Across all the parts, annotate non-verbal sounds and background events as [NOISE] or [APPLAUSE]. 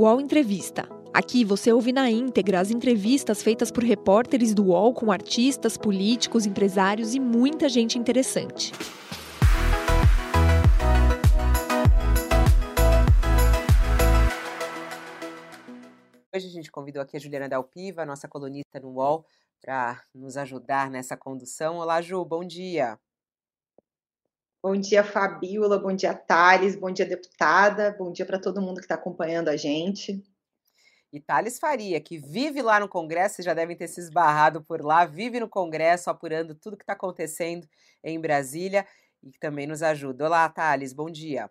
UOL Entrevista. Aqui você ouve na íntegra as entrevistas feitas por repórteres do UOL com artistas, políticos, empresários e muita gente interessante. Hoje a gente convidou aqui a Juliana Dalpiva, nossa colunista no UOL, para nos ajudar nessa condução. Olá, Ju, bom dia. Bom dia, Fabiola. Bom dia, Thales. Bom dia, deputada. Bom dia para todo mundo que está acompanhando a gente. E Thales Faria, que vive lá no Congresso, vocês já devem ter se esbarrado por lá, vive no Congresso apurando tudo que está acontecendo em Brasília e que também nos ajuda. Olá, Thales, bom dia.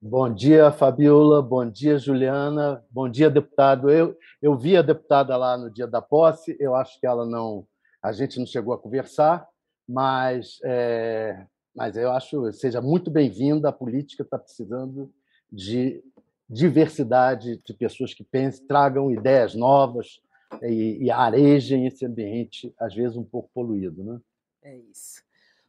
Bom dia, Fabiola. Bom dia, Juliana. Bom dia, deputado. Eu, eu vi a deputada lá no dia da posse, eu acho que ela não. A gente não chegou a conversar, mas é, mas eu acho seja muito bem-vinda. A política está precisando de diversidade de pessoas que pensem, tragam ideias novas e, e arejem esse ambiente, às vezes um pouco poluído. Né? É isso.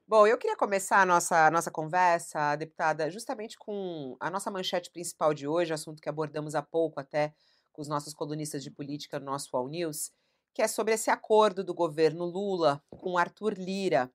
Bom, eu queria começar a nossa, a nossa conversa, deputada, justamente com a nossa manchete principal de hoje, assunto que abordamos há pouco até com os nossos colunistas de política no nosso All News, que é sobre esse acordo do governo Lula com Arthur Lira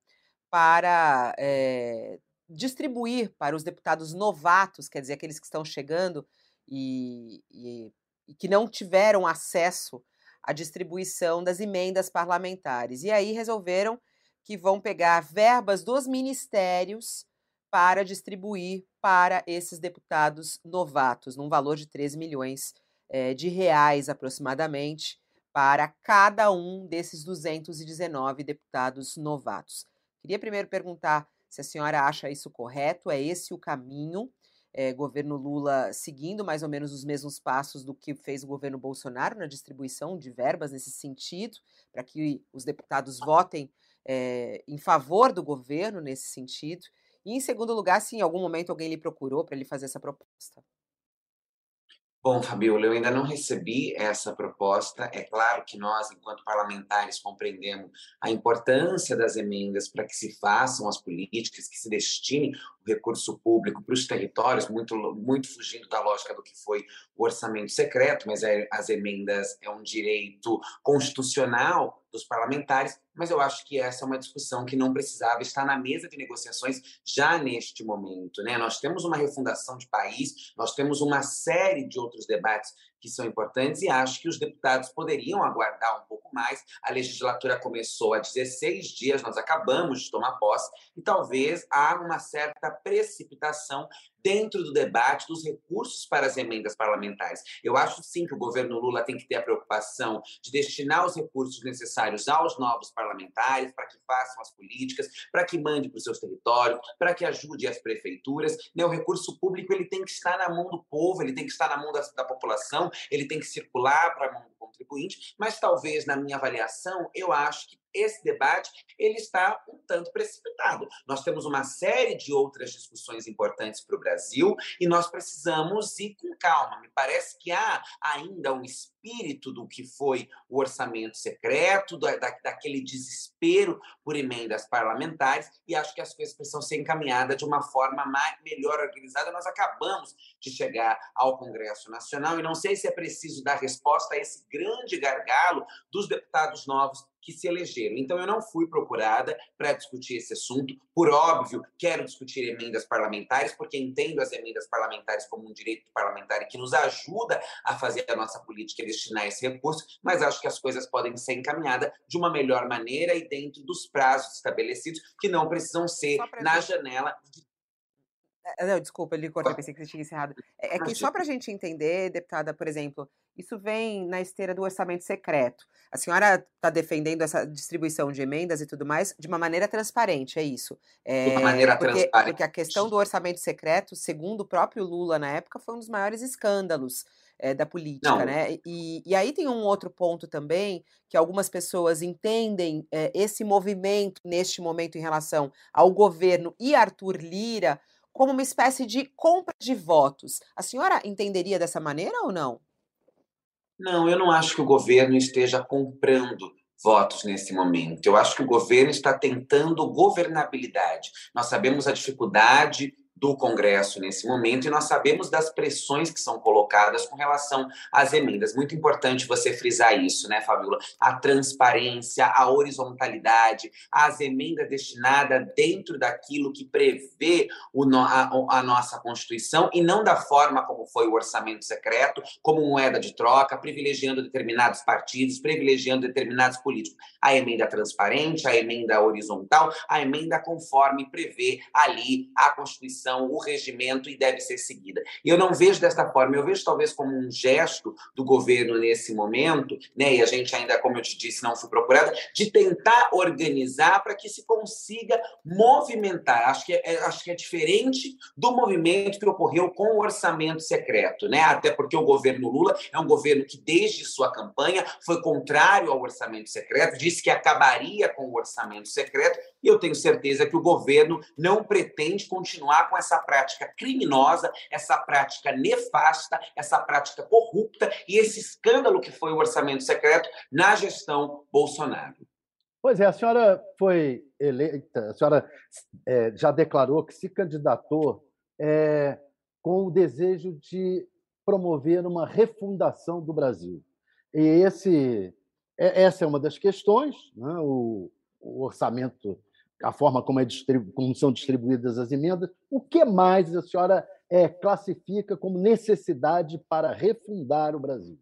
para é, distribuir para os deputados novatos, quer dizer, aqueles que estão chegando e, e, e que não tiveram acesso à distribuição das emendas parlamentares. E aí resolveram que vão pegar verbas dos ministérios para distribuir para esses deputados novatos, num valor de 3 milhões é, de reais aproximadamente, para cada um desses 219 deputados novatos. Queria primeiro perguntar se a senhora acha isso correto, é esse o caminho? É, governo Lula seguindo mais ou menos os mesmos passos do que fez o governo Bolsonaro na distribuição de verbas nesse sentido, para que os deputados votem é, em favor do governo nesse sentido. E, em segundo lugar, se em algum momento alguém lhe procurou para ele fazer essa proposta. Bom, Fabiola, eu ainda não recebi essa proposta. É claro que nós, enquanto parlamentares, compreendemos a importância das emendas para que se façam as políticas, que se destine recurso público para os territórios, muito, muito fugindo da lógica do que foi o orçamento secreto, mas é, as emendas é um direito constitucional dos parlamentares, mas eu acho que essa é uma discussão que não precisava estar na mesa de negociações já neste momento. Né? Nós temos uma refundação de país, nós temos uma série de outros debates que são importantes e acho que os deputados poderiam aguardar um pouco mais. A legislatura começou há 16 dias, nós acabamos de tomar posse e talvez há uma certa precipitação dentro do debate dos recursos para as emendas parlamentares. Eu acho sim que o governo Lula tem que ter a preocupação de destinar os recursos necessários aos novos parlamentares para que façam as políticas, para que mande para os seus territórios, para que ajude as prefeituras. Né, o recurso público ele tem que estar na mão do povo, ele tem que estar na mão da, da população, ele tem que circular para a mão do contribuinte, mas talvez na minha avaliação eu acho que esse debate ele está um tanto precipitado. Nós temos uma série de outras discussões importantes para o Brasil e nós precisamos ir com calma. Me parece que há ainda um espírito do que foi o orçamento secreto, da, daquele desespero por emendas parlamentares, e acho que as coisas precisam ser encaminhadas de uma forma mais, melhor organizada. Nós acabamos de chegar ao Congresso Nacional e não sei se é preciso dar resposta a esse grande gargalo dos deputados novos que se elegeram. Então, eu não fui procurada para discutir esse assunto. Por óbvio, quero discutir emendas parlamentares, porque entendo as emendas parlamentares como um direito parlamentar que nos ajuda a fazer a nossa política e destinar esse recurso, mas acho que as coisas podem ser encaminhadas de uma melhor maneira e dentro dos prazos estabelecidos, que não precisam ser na janela de não, desculpa, ele cortou, pensei que você tinha encerrado. É, é que só para a gente entender, deputada, por exemplo, isso vem na esteira do orçamento secreto. A senhora está defendendo essa distribuição de emendas e tudo mais de uma maneira transparente, é isso? É, de uma maneira porque, transparente. Porque a questão do orçamento secreto, segundo o próprio Lula na época, foi um dos maiores escândalos é, da política, Não. né? E, e aí tem um outro ponto também, que algumas pessoas entendem é, esse movimento neste momento em relação ao governo e Arthur Lira como uma espécie de compra de votos. A senhora entenderia dessa maneira ou não? Não, eu não acho que o governo esteja comprando votos nesse momento. Eu acho que o governo está tentando governabilidade. Nós sabemos a dificuldade do Congresso nesse momento e nós sabemos das pressões que são colocadas com relação às emendas. Muito importante você frisar isso, né, Fabiola? A transparência, a horizontalidade, as emendas destinadas dentro daquilo que prevê o, a, a nossa Constituição e não da forma como foi o orçamento secreto, como moeda de troca, privilegiando determinados partidos, privilegiando determinados políticos. A emenda transparente, a emenda horizontal, a emenda conforme prevê ali a Constituição, o regimento e deve ser seguida. E eu não vejo desta forma, eu vejo talvez como um gesto do governo nesse momento, né, e a gente ainda, como eu te disse, não foi procurado, de tentar organizar para que se consiga movimentar. Acho que é, é, acho que é diferente do movimento que ocorreu com o orçamento secreto, né? Até porque o governo Lula é um governo que, desde sua campanha, foi contrário ao orçamento secreto, disse que acabaria com o orçamento secreto, e eu tenho certeza que o governo não pretende continuar com essa prática criminosa, essa prática nefasta, essa prática corrupta e esse escândalo que foi o orçamento secreto na gestão Bolsonaro. Pois é, a senhora foi eleita, a senhora é, já declarou que se candidatou é, com o desejo de promover uma refundação do Brasil. E esse, é, essa é uma das questões, né? o, o, orçamento, a forma como, é distribu como, são distribuídas as emendas. O que mais a senhora é, classifica como necessidade para refundar o Brasil?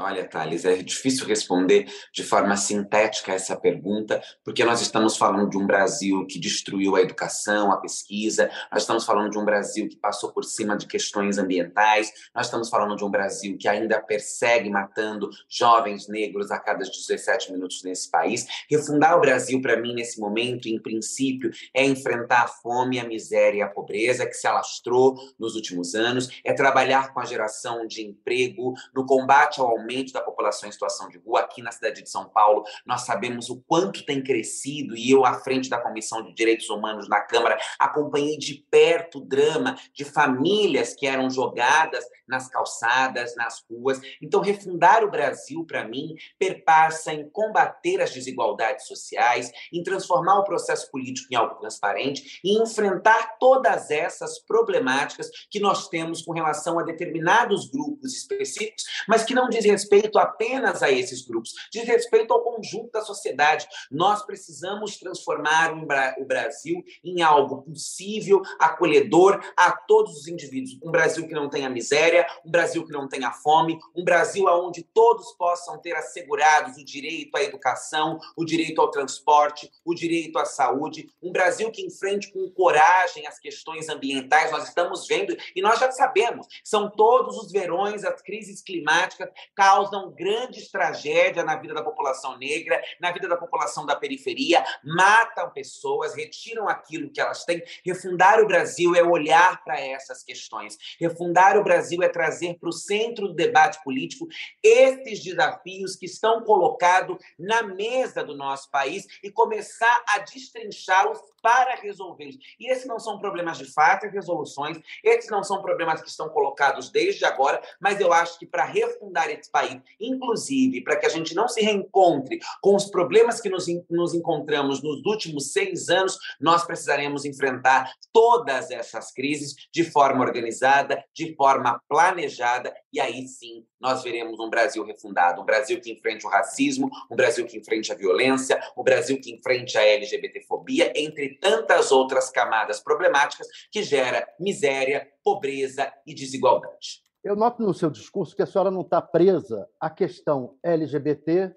Olha, Thales, é difícil responder de forma sintética essa pergunta, porque nós estamos falando de um Brasil que destruiu a educação, a pesquisa, nós estamos falando de um Brasil que passou por cima de questões ambientais, nós estamos falando de um Brasil que ainda persegue matando jovens negros a cada 17 minutos nesse país. Refundar o Brasil, para mim, nesse momento, em princípio, é enfrentar a fome, a miséria e a pobreza que se alastrou nos últimos anos, é trabalhar com a geração de emprego, no combate ao aumento da população em situação de rua. Aqui na cidade de São Paulo, nós sabemos o quanto tem crescido, e eu, à frente da Comissão de Direitos Humanos na Câmara, acompanhei de perto o drama de famílias que eram jogadas nas calçadas, nas ruas. Então, refundar o Brasil, para mim, perpassa em combater as desigualdades sociais, em transformar o processo político em algo transparente e enfrentar todas essas problemáticas que nós temos com relação a determinados grupos específicos, mas que não dizem respeito apenas a esses grupos, diz respeito ao conjunto da sociedade. Nós precisamos transformar o Brasil em algo possível, acolhedor a todos os indivíduos. Um Brasil que não tenha miséria, um Brasil que não tenha fome, um Brasil onde todos possam ter assegurados o direito à educação, o direito ao transporte, o direito à saúde, um Brasil que enfrente com coragem as questões ambientais. Nós estamos vendo e nós já sabemos, são todos os verões, as crises climáticas causam grandes tragédias na vida da população negra, na vida da população da periferia, matam pessoas, retiram aquilo que elas têm. Refundar o Brasil é olhar para essas questões. Refundar o Brasil é trazer para o centro do debate político esses desafios que estão colocados na mesa do nosso país e começar a destrinchá-los para resolvê-los. E esses não são problemas de fato e resoluções, esses não são problemas que estão colocados desde agora, mas eu acho que para refundar esse país, inclusive para que a gente não se reencontre com os problemas que nos, nos encontramos nos últimos seis anos, nós precisaremos enfrentar todas essas crises de forma organizada, de forma planejada, e aí sim nós veremos um Brasil refundado, um Brasil que enfrente o racismo, um Brasil que enfrente a violência, um Brasil que enfrente a LGBTfobia, entre tantas outras camadas problemáticas que gera miséria, pobreza e desigualdade. Eu noto no seu discurso que a senhora não está presa à questão LGBT,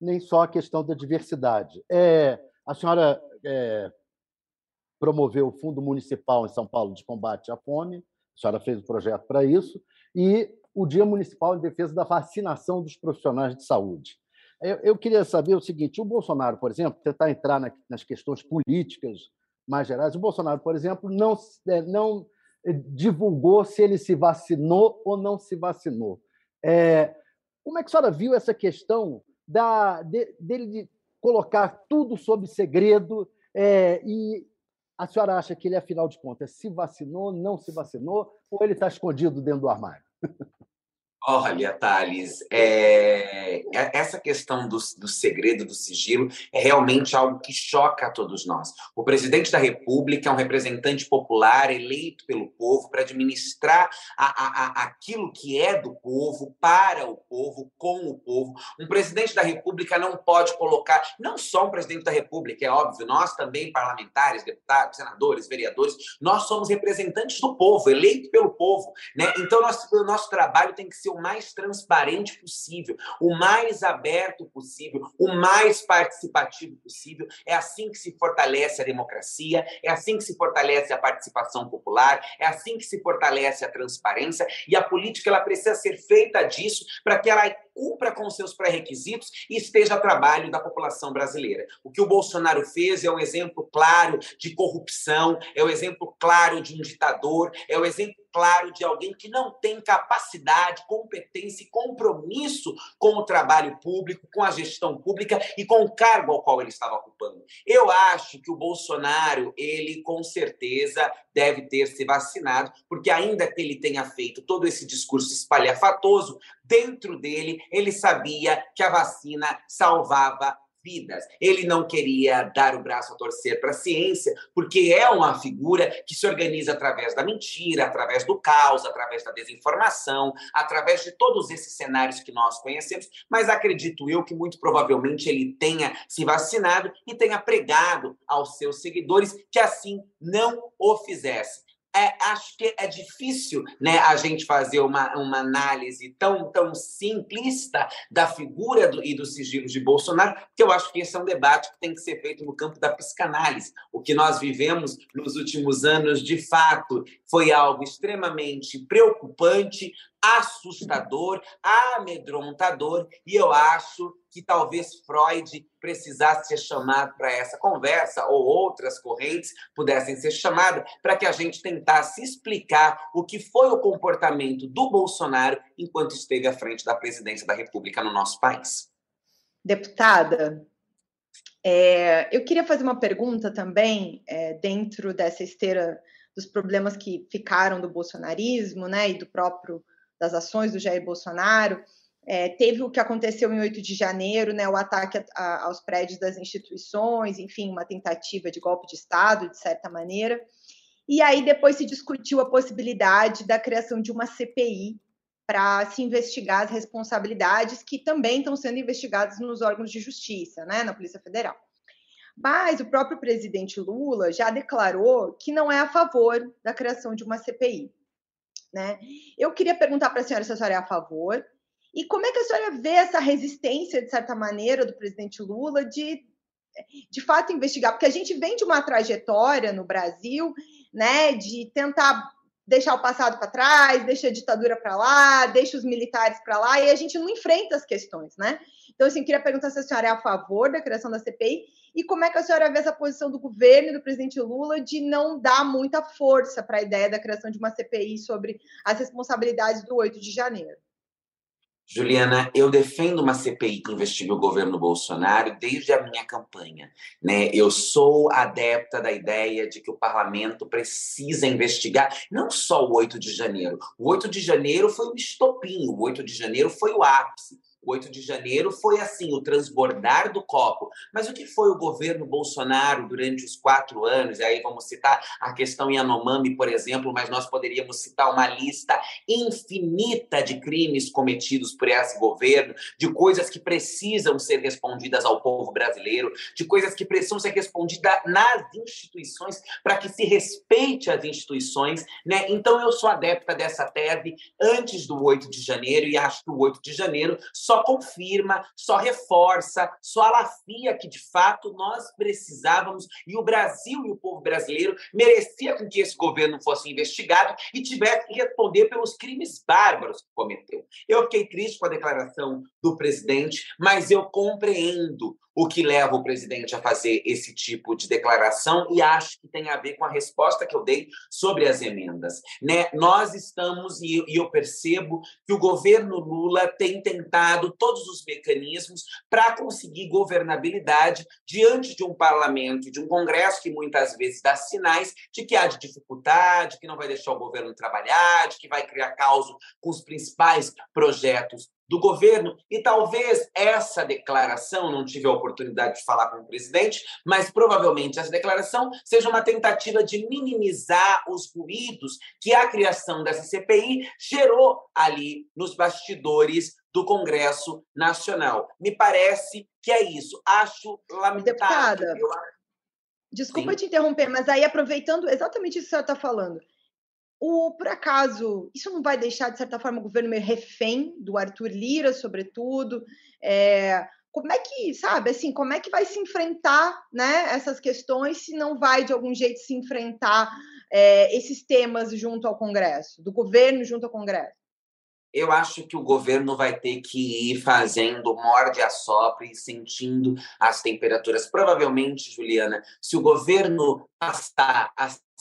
nem só à questão da diversidade. É, a senhora é, promoveu o Fundo Municipal em São Paulo de Combate à Fome, a senhora fez um projeto para isso, e o Dia Municipal em Defesa da Vacinação dos Profissionais de Saúde. Eu, eu queria saber o seguinte: o Bolsonaro, por exemplo, tentar entrar na, nas questões políticas mais gerais, o Bolsonaro, por exemplo, não, é, não divulgou se ele se vacinou ou não se vacinou. É, como é que a senhora viu essa questão da, de, dele de colocar tudo sob segredo é, e a senhora acha que ele, afinal de contas, se vacinou, não se vacinou ou ele está escondido dentro do armário? [LAUGHS] Olha, Thales, é, é... essa questão do, do, segredo, do sigilo, é realmente algo que choca a todos nós. O presidente da República é um representante popular eleito pelo povo para administrar a, a, a, aquilo que é do povo, para o povo, com o povo. Um presidente da República não pode colocar, não só um presidente da República, é óbvio, nós também, parlamentares, deputados, senadores, vereadores, nós somos representantes do povo, eleito pelo povo. Né? Então, nosso, nosso trabalho tem que ser o mais transparente possível, o mais aberto possível, o mais participativo possível. É assim que se fortalece a democracia, é assim que se fortalece a participação popular, é assim que se fortalece a transparência e a política ela precisa ser feita disso para que ela cumpra com seus pré-requisitos e esteja a trabalho da população brasileira. O que o Bolsonaro fez é um exemplo claro de corrupção, é um exemplo claro de um ditador, é um exemplo claro de alguém que não tem capacidade, competência e compromisso com o trabalho público, com a gestão pública e com o cargo ao qual ele estava ocupando. Eu acho que o Bolsonaro, ele com certeza deve ter se vacinado, porque ainda que ele tenha feito todo esse discurso espalhafatoso, dentro dele ele sabia que a vacina salvava vidas. Ele não queria dar o braço a torcer para a ciência, porque é uma figura que se organiza através da mentira, através do caos, através da desinformação, através de todos esses cenários que nós conhecemos. Mas acredito eu que muito provavelmente ele tenha se vacinado e tenha pregado aos seus seguidores que assim não o fizesse é, acho que é difícil né, a gente fazer uma, uma análise tão, tão simplista da figura do, e dos sigilos de Bolsonaro, porque eu acho que esse é um debate que tem que ser feito no campo da psicanálise. O que nós vivemos nos últimos anos, de fato, foi algo extremamente preocupante, assustador, amedrontador, e eu acho que talvez Freud precisasse ser chamado para essa conversa, ou outras correntes pudessem ser chamadas, para que a gente tentasse explicar o que foi o comportamento do Bolsonaro enquanto esteve à frente da presidência da República no nosso país. Deputada, é, eu queria fazer uma pergunta também, é, dentro dessa esteira dos problemas que ficaram do bolsonarismo, né, e do próprio das ações do Jair Bolsonaro. É, teve o que aconteceu em 8 de janeiro, né, o ataque a, a, aos prédios das instituições, enfim, uma tentativa de golpe de Estado, de certa maneira. E aí depois se discutiu a possibilidade da criação de uma CPI para se investigar as responsabilidades que também estão sendo investigadas nos órgãos de justiça, né, na Polícia Federal. Mas o próprio presidente Lula já declarou que não é a favor da criação de uma CPI. Né? Eu queria perguntar para a senhora se a senhora é a favor e como é que a senhora vê essa resistência, de certa maneira, do presidente Lula de, de fato, investigar? Porque a gente vem de uma trajetória no Brasil né, de tentar deixar o passado para trás, deixa a ditadura para lá, deixa os militares para lá, e a gente não enfrenta as questões, né? Então, assim, queria perguntar se a senhora é a favor da criação da CPI e como é que a senhora vê essa posição do governo e do presidente Lula de não dar muita força para a ideia da criação de uma CPI sobre as responsabilidades do 8 de janeiro. Juliana, eu defendo uma CPI que investigue o governo Bolsonaro desde a minha campanha. Né? Eu sou adepta da ideia de que o parlamento precisa investigar não só o 8 de janeiro. O 8 de janeiro foi o estopim, o 8 de janeiro foi o ápice. O 8 de janeiro foi assim, o transbordar do copo. Mas o que foi o governo Bolsonaro durante os quatro anos? E aí vamos citar a questão Yanomami, por exemplo, mas nós poderíamos citar uma lista infinita de crimes cometidos por esse governo, de coisas que precisam ser respondidas ao povo brasileiro, de coisas que precisam ser respondidas nas instituições para que se respeite as instituições. Né? Então eu sou adepta dessa tese antes do 8 de janeiro e acho que o 8 de janeiro só só confirma, só reforça, só alafia que de fato nós precisávamos e o Brasil e o povo brasileiro merecia com que esse governo fosse investigado e tivesse que responder pelos crimes bárbaros que cometeu. Eu fiquei triste com a declaração do presidente, mas eu compreendo o que leva o presidente a fazer esse tipo de declaração e acho que tem a ver com a resposta que eu dei sobre as emendas. Né? Nós estamos, e eu percebo que o governo Lula tem tentado todos os mecanismos para conseguir governabilidade diante de um parlamento, de um Congresso que muitas vezes dá sinais de que há de dificuldade, que não vai deixar o governo trabalhar, de que vai criar caos com os principais projetos do governo, e talvez essa declaração, não tive a oportunidade de falar com o presidente, mas provavelmente essa declaração seja uma tentativa de minimizar os ruídos que a criação dessa CPI gerou ali nos bastidores do Congresso Nacional. Me parece que é isso. Acho lamentável. Deputada, desculpa Sim. te interromper, mas aí aproveitando exatamente isso que você está falando, o, por acaso, isso não vai deixar, de certa forma, o governo meio refém do Arthur Lira, sobretudo? É, como é que, sabe, assim, como é que vai se enfrentar né, essas questões se não vai, de algum jeito, se enfrentar é, esses temas junto ao Congresso, do governo junto ao Congresso? Eu acho que o governo vai ter que ir fazendo morde a sopra e sentindo as temperaturas. Provavelmente, Juliana, se o governo passar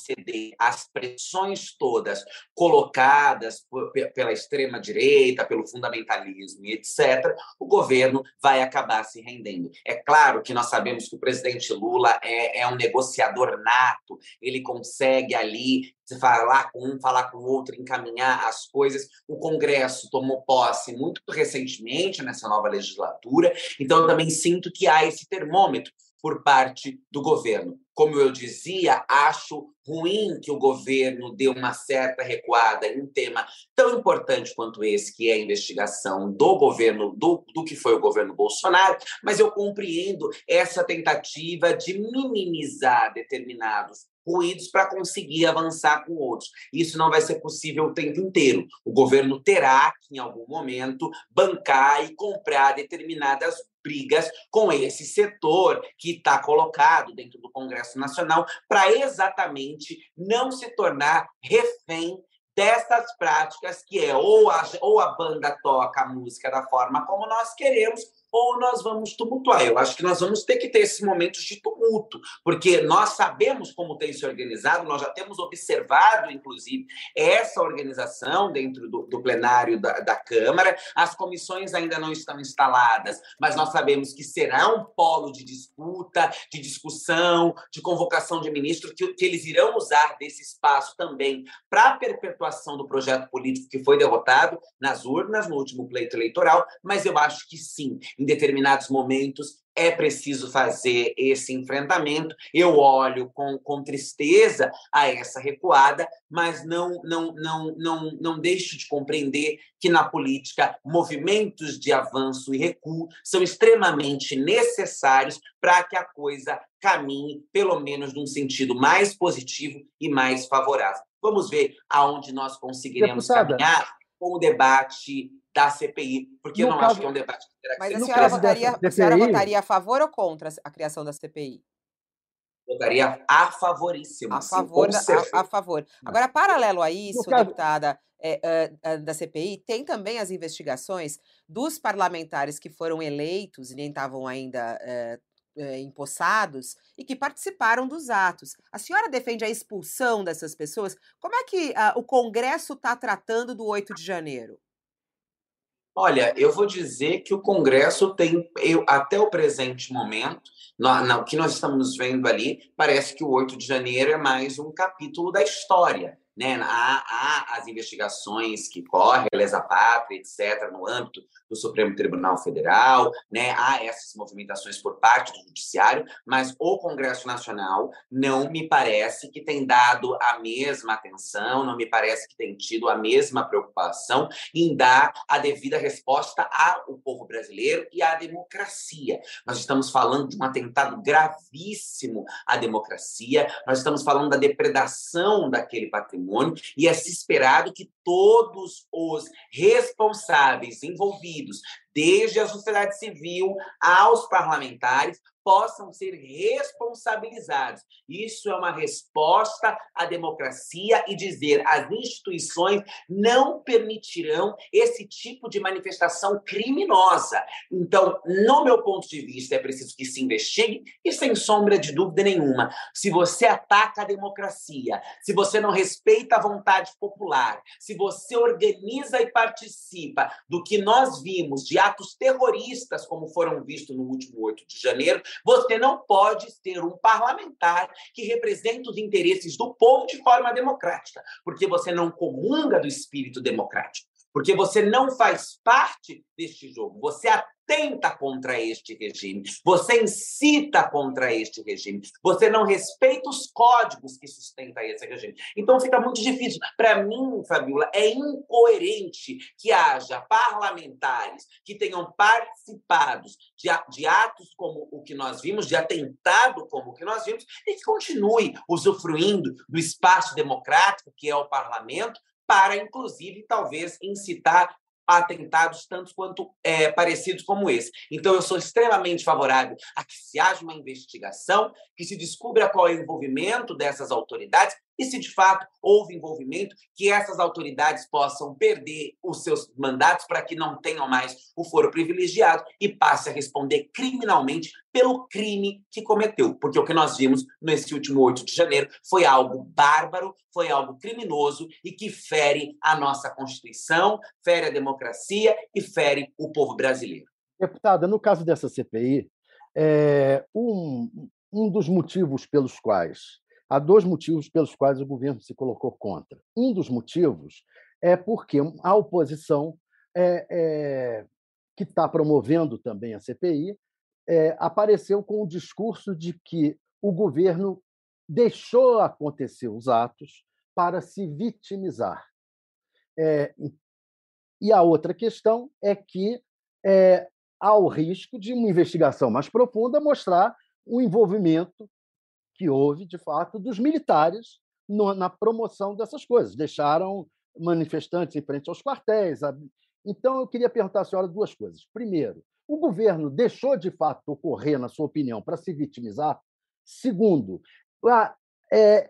ceder às pressões todas colocadas por, pela extrema direita, pelo fundamentalismo e etc, o governo vai acabar se rendendo. É claro que nós sabemos que o presidente Lula é, é um negociador nato, ele consegue ali falar com um, falar com o outro, encaminhar as coisas. O Congresso tomou posse muito recentemente nessa nova legislatura, então eu também sinto que há esse termômetro por parte do governo. Como eu dizia, acho ruim que o governo dê uma certa recuada em um tema tão importante quanto esse, que é a investigação do governo, do, do que foi o governo Bolsonaro, mas eu compreendo essa tentativa de minimizar determinados ruídos para conseguir avançar com outros. Isso não vai ser possível o tempo inteiro. O governo terá que, em algum momento, bancar e comprar determinadas brigas com esse setor que está colocado dentro do Congresso Nacional para exatamente não se tornar refém dessas práticas que é ou a, ou a banda toca a música da forma como nós queremos ou nós vamos tumultuar. Eu acho que nós vamos ter que ter esses momentos de tumulto, porque nós sabemos como tem se organizado, nós já temos observado, inclusive, essa organização dentro do, do plenário da, da, Câmara. As comissões ainda não estão instaladas, mas nós sabemos que será um polo de disputa, de discussão, de convocação de ministros, que, que eles irão usar desse espaço também para a perpetuação do projeto político que foi derrotado nas urnas no último pleito eleitoral, mas eu acho que sim em determinados momentos é preciso fazer esse enfrentamento. Eu olho com, com tristeza a essa recuada, mas não, não, não, não, não deixo de compreender que na política movimentos de avanço e recuo são extremamente necessários para que a coisa caminhe, pelo menos num sentido mais positivo e mais favorável. Vamos ver aonde nós conseguiremos Deputada. caminhar com o debate da CPI, porque no eu não caso... acho que é um debate que terá que Mas ser a senhora, votaria, CPI... a senhora votaria a favor ou contra a criação da CPI? Votaria a favoríssimo. A favor, da, a, a, favor. Agora, paralelo a isso, caso... deputada é, uh, uh, da CPI, tem também as investigações dos parlamentares que foram eleitos e nem estavam ainda uh, empossados e que participaram dos atos. A senhora defende a expulsão dessas pessoas? Como é que o Congresso está tratando do 8 de janeiro? Olha, eu vou dizer que o Congresso tem, eu, até o presente momento, o que nós estamos vendo ali, parece que o 8 de janeiro é mais um capítulo da história. Né? Há, há as investigações que correm, lesa pátria, etc., no âmbito do Supremo Tribunal Federal, né? há essas movimentações por parte do Judiciário, mas o Congresso Nacional não me parece que tem dado a mesma atenção, não me parece que tem tido a mesma preocupação em dar a devida resposta ao povo brasileiro e à democracia. Nós estamos falando de um atentado gravíssimo à democracia, nós estamos falando da depredação daquele patrimônio e é se esperado que todos os responsáveis envolvidos, desde a sociedade civil aos parlamentares, possam ser responsabilizados. Isso é uma resposta à democracia e dizer as instituições não permitirão esse tipo de manifestação criminosa. Então, no meu ponto de vista, é preciso que se investigue e sem sombra de dúvida nenhuma, se você ataca a democracia, se você não respeita a vontade popular, se você organiza e participa do que nós vimos de atos terroristas, como foram vistos no último 8 de janeiro, você não pode ser um parlamentar que representa os interesses do povo de forma democrática, porque você não comunga do espírito democrático, porque você não faz parte deste jogo, você atenta contra este regime, você incita contra este regime, você não respeita os códigos que sustentam esse regime. Então fica muito difícil. Para mim, Fabiola, é incoerente que haja parlamentares que tenham participado de, de atos como o que nós vimos, de atentado como o que nós vimos, e que continue usufruindo do espaço democrático que é o parlamento, para, inclusive, talvez incitar atentados tantos quanto é, parecidos como esse. Então, eu sou extremamente favorável a que se haja uma investigação, que se descubra qual é o envolvimento dessas autoridades e se de fato houve envolvimento, que essas autoridades possam perder os seus mandatos para que não tenham mais o foro privilegiado e passe a responder criminalmente pelo crime que cometeu. Porque o que nós vimos nesse último 8 de janeiro foi algo bárbaro, foi algo criminoso e que fere a nossa Constituição, fere a democracia e fere o povo brasileiro. Deputada, no caso dessa CPI, é, um, um dos motivos pelos quais Há dois motivos pelos quais o governo se colocou contra. Um dos motivos é porque a oposição, é, é, que está promovendo também a CPI, é, apareceu com o discurso de que o governo deixou acontecer os atos para se vitimizar. É, e a outra questão é que é, há o risco de uma investigação mais profunda mostrar o envolvimento que houve, de fato, dos militares no, na promoção dessas coisas. Deixaram manifestantes em frente aos quartéis. Então, eu queria perguntar à senhora duas coisas. Primeiro, o governo deixou de fato ocorrer, na sua opinião, para se vitimizar? Segundo, a, é,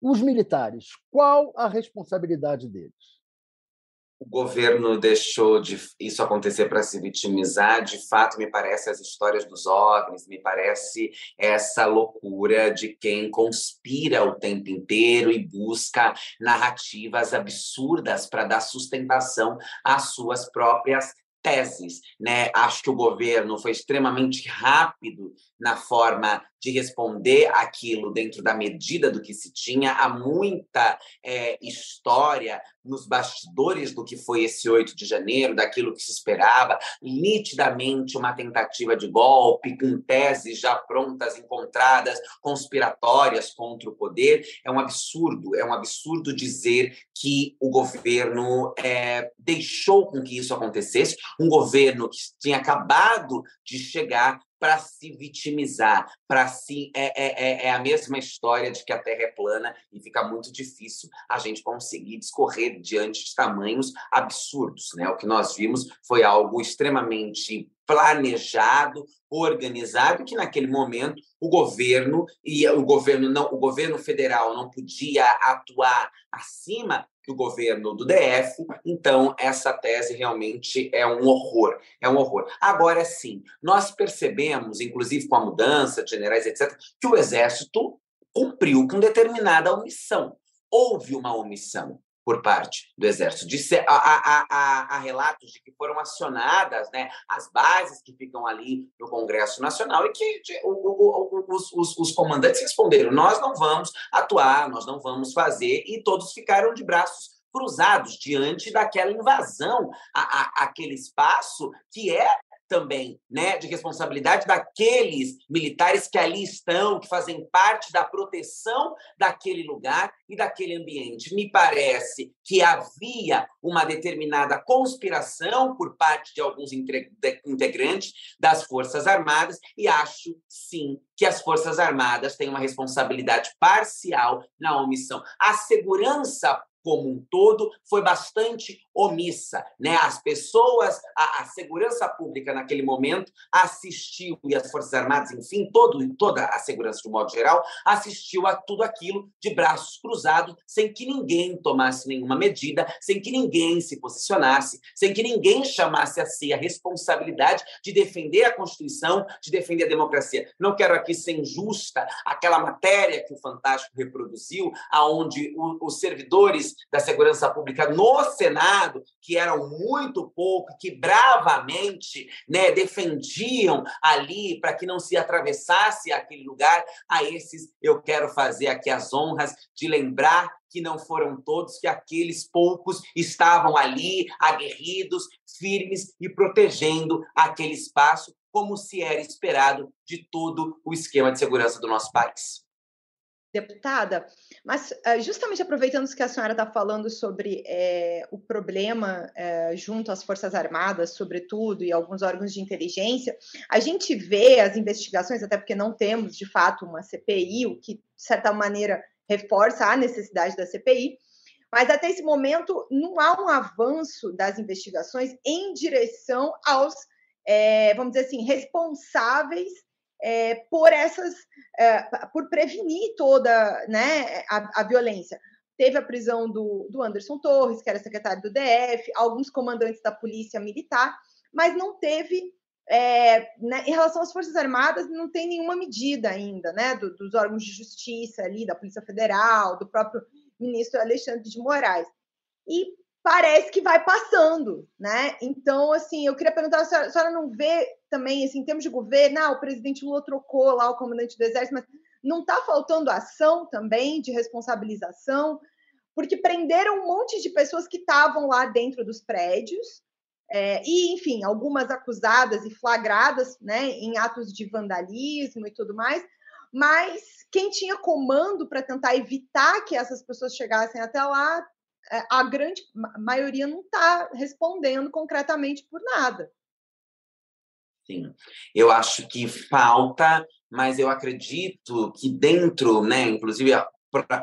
os militares, qual a responsabilidade deles? O governo deixou de isso acontecer para se vitimizar. De fato, me parece as histórias dos OVNIs, me parece essa loucura de quem conspira o tempo inteiro e busca narrativas absurdas para dar sustentação às suas próprias teses, né? Acho que o governo foi extremamente rápido na forma de responder aquilo dentro da medida do que se tinha. Há muita é, história nos bastidores do que foi esse 8 de janeiro, daquilo que se esperava, nitidamente uma tentativa de golpe, com teses já prontas, encontradas, conspiratórias contra o poder. É um absurdo, é um absurdo dizer que o governo é, deixou com que isso acontecesse, um governo que tinha acabado de chegar para se vitimizar, para se é, é, é, é, a mesma história de que a Terra é plana e fica muito difícil a gente conseguir discorrer diante de tamanhos absurdos, né? O que nós vimos foi algo extremamente planejado, organizado, que naquele momento o governo e o governo não, o governo federal não podia atuar acima do governo do DF, então essa tese realmente é um horror, é um horror. Agora sim, nós percebemos, inclusive com a mudança de generais, etc., que o exército cumpriu com determinada omissão. Houve uma omissão por parte do Exército. Disse, há, há, há, há, relatos de que foram acionadas né, as bases que ficam ali no Congresso Nacional e que de, o, o, os, os, os, comandantes responderam: nós não vamos atuar, nós não vamos fazer, e todos ficaram de braços cruzados diante daquela invasão a, aquele espaço que é também, né, de responsabilidade daqueles militares que ali estão, que fazem parte da proteção daquele lugar e daquele ambiente. Me parece que havia uma determinada conspiração por parte de alguns integrantes das Forças Armadas e acho sim que as Forças Armadas têm uma responsabilidade parcial na omissão. A segurança como um todo foi bastante omissa, né? As pessoas, a, a, segurança pública naquele momento assistiu e as forças armadas, enfim, todo toda a segurança de modo geral assistiu a tudo aquilo de braços cruzados, sem que ninguém tomasse nenhuma medida, sem que ninguém se posicionasse, sem que ninguém chamasse a si a responsabilidade de defender a Constituição, de defender a democracia. Não quero aqui ser injusta aquela matéria que o Fantástico reproduziu, aonde os servidores da segurança pública no Senado, que eram muito pouco, que bravamente né, defendiam ali para que não se atravessasse aquele lugar, a esses eu quero fazer aqui as honras de lembrar que não foram todos, que aqueles poucos estavam ali, aguerridos, firmes e protegendo aquele espaço, como se era esperado de todo o esquema de segurança do nosso país deputada, mas eh, justamente aproveitando que a senhora está falando sobre é, o problema é, junto às Forças Armadas, sobretudo, e alguns órgãos de inteligência, a gente vê as investigações, até porque não temos, de fato, uma CPI, o que, de certa maneira, reforça a necessidade da CPI, mas até esse momento não há um avanço das investigações em direção aos, é, vamos dizer assim, responsáveis é, por essas, é, por prevenir toda né, a, a, violência. Teve a prisão do, do Anderson Torres, que era secretário do DF, alguns comandantes da polícia militar, mas não teve é, né, em relação às Forças Armadas, não tem nenhuma medida ainda, né, do, dos órgãos de justiça ali, da Polícia Federal, do próprio ministro Alexandre de Moraes. E parece que vai passando, né? Então, assim, eu queria perguntar, a senhora, a senhora não vê também, assim, em termos de governo, ah, o presidente Lula trocou lá o comandante do Exército, mas não está faltando ação também de responsabilização? Porque prenderam um monte de pessoas que estavam lá dentro dos prédios, é, e, enfim, algumas acusadas e flagradas né, em atos de vandalismo e tudo mais, mas quem tinha comando para tentar evitar que essas pessoas chegassem até lá é, a grande maioria não está respondendo concretamente por nada. Sim, eu acho que falta, mas eu acredito que dentro, né, inclusive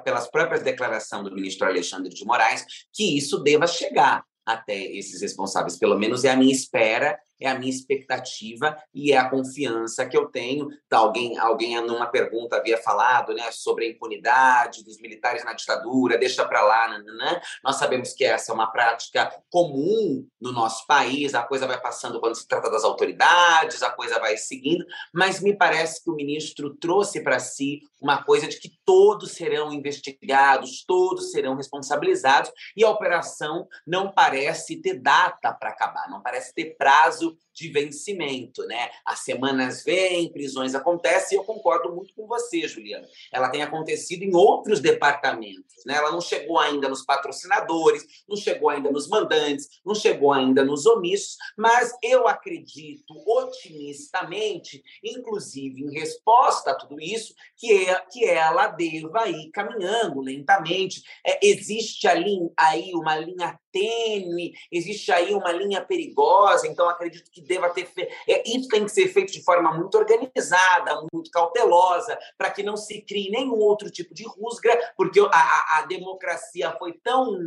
pelas próprias declarações do ministro Alexandre de Moraes, que isso deva chegar até esses responsáveis. Pelo menos é a minha espera é a minha expectativa e é a confiança que eu tenho. Tá, alguém, alguém numa pergunta havia falado né, sobre a impunidade dos militares na ditadura, deixa para lá, nananã. nós sabemos que essa é uma prática comum no nosso país, a coisa vai passando quando se trata das autoridades, a coisa vai seguindo, mas me parece que o ministro trouxe para si uma coisa de que todos serão investigados, todos serão responsabilizados, e a operação não parece ter data para acabar, não parece ter prazo prazo de vencimento, né? As semanas vêm, prisões acontecem, e eu concordo muito com você, Juliana. Ela tem acontecido em outros departamentos, né? Ela não chegou ainda nos patrocinadores, não chegou ainda nos mandantes, não chegou ainda nos omissos, mas eu acredito otimistamente, inclusive em resposta a tudo isso, que, é, que ela deva ir caminhando lentamente. É, existe ali aí uma linha tênue, existe aí uma linha perigosa, então acredito que deva ter fe... é, isso tem que ser feito de forma muito organizada, muito cautelosa, para que não se crie nenhum outro tipo de rusga, porque a, a, a democracia foi tão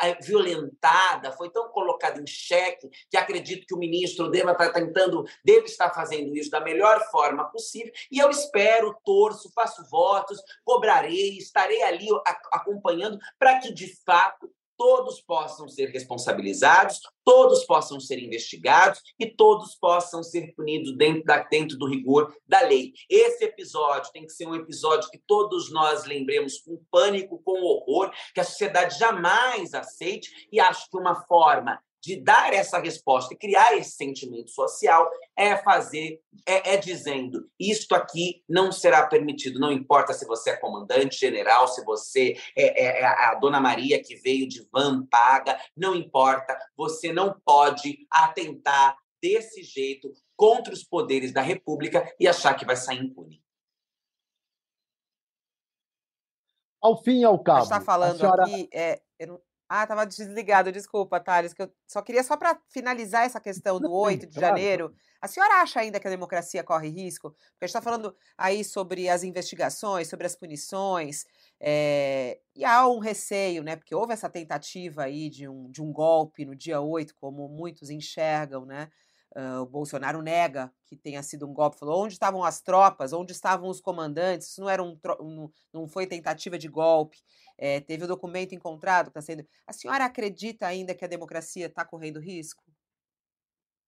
é, violentada, foi tão colocada em xeque, que acredito que o ministro deva estar tentando, deve estar fazendo isso da melhor forma possível, e eu espero, torço, faço votos, cobrarei, estarei ali acompanhando para que, de fato, todos possam ser responsabilizados, todos possam ser investigados e todos possam ser punidos dentro, da, dentro do rigor da lei. Esse episódio tem que ser um episódio que todos nós lembremos com pânico, com horror, que a sociedade jamais aceite, e acho que uma forma de dar essa resposta e criar esse sentimento social é fazer, é, é, dizendo: isto aqui não será permitido. Não importa se você é comandante general, se você é, é, é a dona Maria que veio de van paga, não importa, você não pode atentar desse jeito contra os poderes da República e achar que vai sair impune. Ao fim e ao cabo. está falando senhora... aqui, é, eu não ah, estava desligado, desculpa, Thales, que eu só queria só para finalizar essa questão do 8 de janeiro. A senhora acha ainda que a democracia corre risco? Porque a gente está falando aí sobre as investigações, sobre as punições, é, e há um receio, né? Porque houve essa tentativa aí de um, de um golpe no dia 8, como muitos enxergam, né? Uh, o Bolsonaro nega que tenha sido um golpe, falou onde estavam as tropas, onde estavam os comandantes, isso não era um, um não foi tentativa de golpe. É, teve o um documento encontrado está sendo. A senhora acredita ainda que a democracia está correndo risco?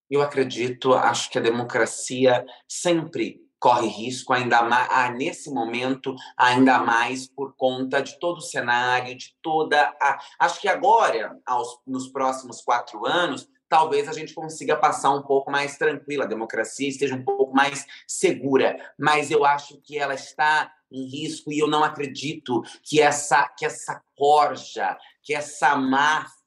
Eu acredito, acho que a democracia sempre corre risco ainda mais ah, nesse momento ainda mais por conta de todo o cenário de toda a acho que agora aos, nos próximos quatro anos talvez a gente consiga passar um pouco mais tranquila a democracia esteja um pouco mais segura mas eu acho que ela está em risco e eu não acredito que essa que essa corja que essa máfia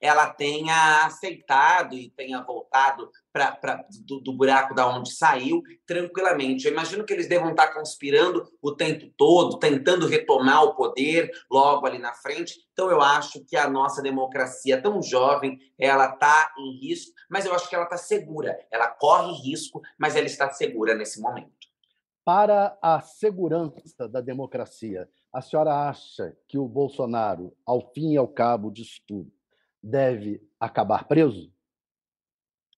ela tenha aceitado e tenha voltado para do, do, buraco da onde saiu tranquilamente. Eu imagino que eles devam estar conspirando o tempo todo, tentando retomar o poder logo ali na frente. Então eu acho que a nossa democracia tão jovem, ela está em risco, mas eu acho que ela está segura. Ela corre risco, mas ela está segura nesse momento. Para a segurança da democracia, a senhora acha que o Bolsonaro, ao fim e ao cabo disso tudo, deve acabar preso?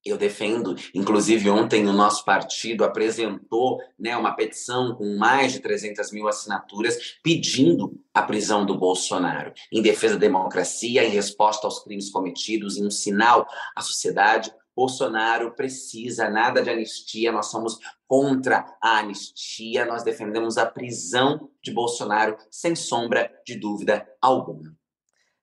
Eu defendo. Inclusive, ontem o nosso partido apresentou né, uma petição com mais de 300 mil assinaturas pedindo a prisão do Bolsonaro, em defesa da democracia, em resposta aos crimes cometidos, em um sinal à sociedade Bolsonaro precisa nada de anistia, nós somos contra a anistia, nós defendemos a prisão de Bolsonaro sem sombra de dúvida alguma.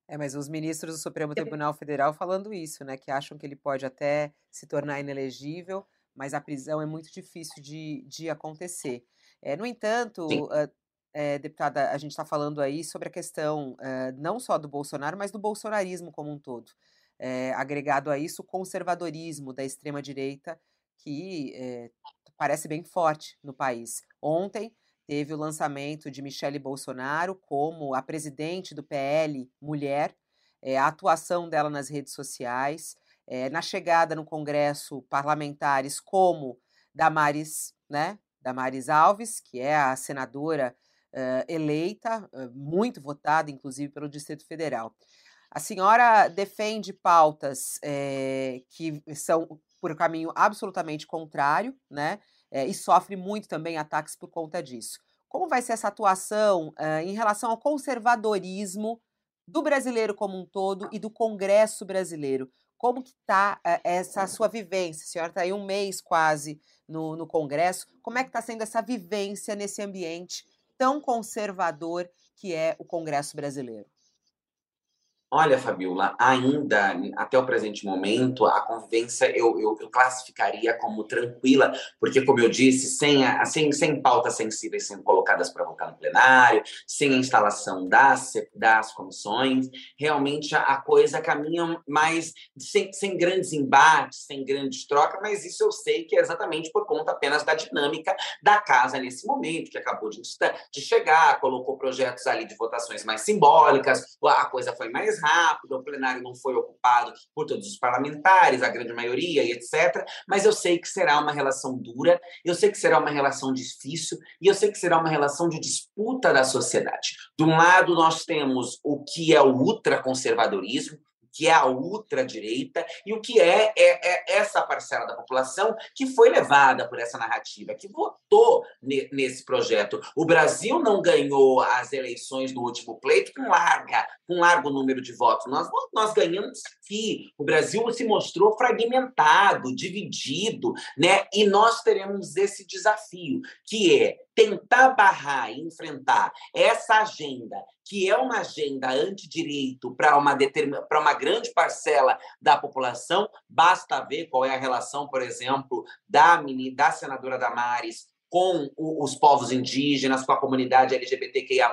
É, mas os ministros do Supremo Tribunal Federal falando isso, né, que acham que ele pode até se tornar inelegível, mas a prisão é muito difícil de, de acontecer. É, no entanto, uh, é, deputada, a gente está falando aí sobre a questão uh, não só do Bolsonaro, mas do bolsonarismo como um todo é, agregado a isso o conservadorismo da extrema-direita, que é, parece bem forte no país. Ontem teve o lançamento de Michele Bolsonaro como a presidente do PL Mulher, é, a atuação dela nas redes sociais, na chegada no Congresso parlamentares como Damares, né, Damares Alves, que é a senadora eleita, muito votada, inclusive, pelo Distrito Federal. A senhora defende pautas é, que são por caminho absolutamente contrário, né? É, e sofre muito também ataques por conta disso. Como vai ser essa atuação é, em relação ao conservadorismo do brasileiro como um todo e do Congresso brasileiro? Como que está essa sua vivência? A senhora está aí um mês quase no, no Congresso. Como é que está sendo essa vivência nesse ambiente tão conservador que é o Congresso brasileiro? Olha, Fabiola, ainda até o presente momento, a convivência eu, eu, eu, classificaria como tranquila, porque, como eu disse, sem, a, sem, sem pautas sensíveis sendo colocadas para votar no plenário, sem a instalação das, das comissões, realmente a, a coisa caminha mais sem, sem grandes embates, sem grandes trocas, mas isso eu sei que é exatamente por conta apenas da dinâmica da casa nesse momento, que acabou de, de chegar, colocou projetos ali de votações mais simbólicas, a coisa foi mais rápido, o plenário não foi ocupado por todos os parlamentares, a grande maioria, e etc. Mas eu sei que será uma relação dura, eu sei que será uma relação difícil, e eu sei que será uma relação de disputa da sociedade. De um lado, nós temos o que é o ultraconservadorismo, que é a ultradireita, e o que é, é, é, essa parcela da população que foi levada por essa narrativa, que votou ne, nesse projeto. O Brasil não ganhou as eleições no último pleito com, larga, com largo número de votos. Nós, nós ganhamos aqui. O Brasil se mostrou fragmentado, dividido, né? e nós teremos esse desafio, que é tentar barrar e enfrentar essa agenda, que é uma agenda antidireito para uma, para uma grande parcela da população, basta ver qual é a relação, por exemplo, da, da senadora Damares com os povos indígenas, com a comunidade LGBTQIA+,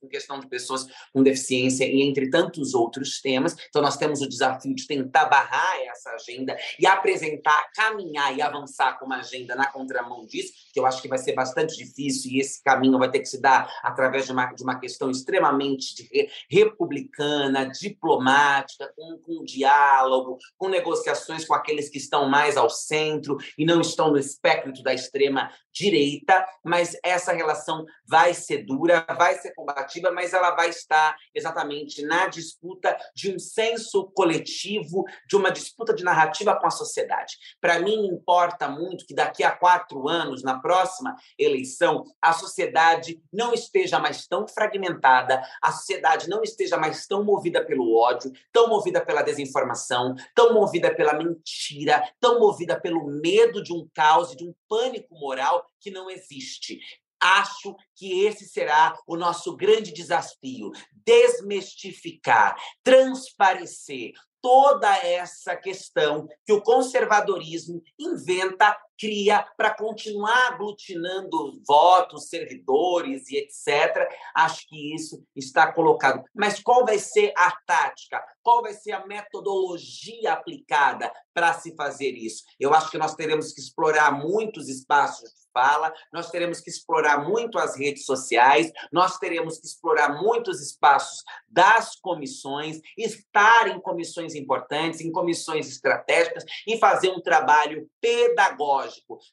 com questão de pessoas com deficiência e entre tantos outros temas. Então nós temos o desafio de tentar barrar essa agenda e apresentar, caminhar e avançar com uma agenda na contramão disso, que eu acho que vai ser bastante difícil e esse caminho vai ter que se dar através de uma, de uma questão extremamente de, republicana, diplomática, com, com diálogo, com negociações com aqueles que estão mais ao centro e não estão no espectro da extrema direita, mas essa relação vai ser dura, vai ser combativa, mas ela vai estar exatamente na disputa de um senso coletivo, de uma disputa de narrativa com a sociedade. Para mim, importa muito que daqui a quatro anos, na próxima eleição, a sociedade não esteja mais tão fragmentada, a sociedade não esteja mais tão movida pelo ódio, tão movida pela desinformação, tão movida pela mentira, tão movida pelo medo de um caos, de um pânico moral que não existe. Acho que esse será o nosso grande desafio: desmistificar, transparecer toda essa questão que o conservadorismo inventa, cria para continuar aglutinando votos, servidores e etc. Acho que isso está colocado. Mas qual vai ser a tática? Qual vai ser a metodologia aplicada para se fazer isso? Eu acho que nós teremos que explorar muitos espaços fala, nós teremos que explorar muito as redes sociais, nós teremos que explorar muitos espaços das comissões, estar em comissões importantes, em comissões estratégicas e fazer um trabalho pedagógico.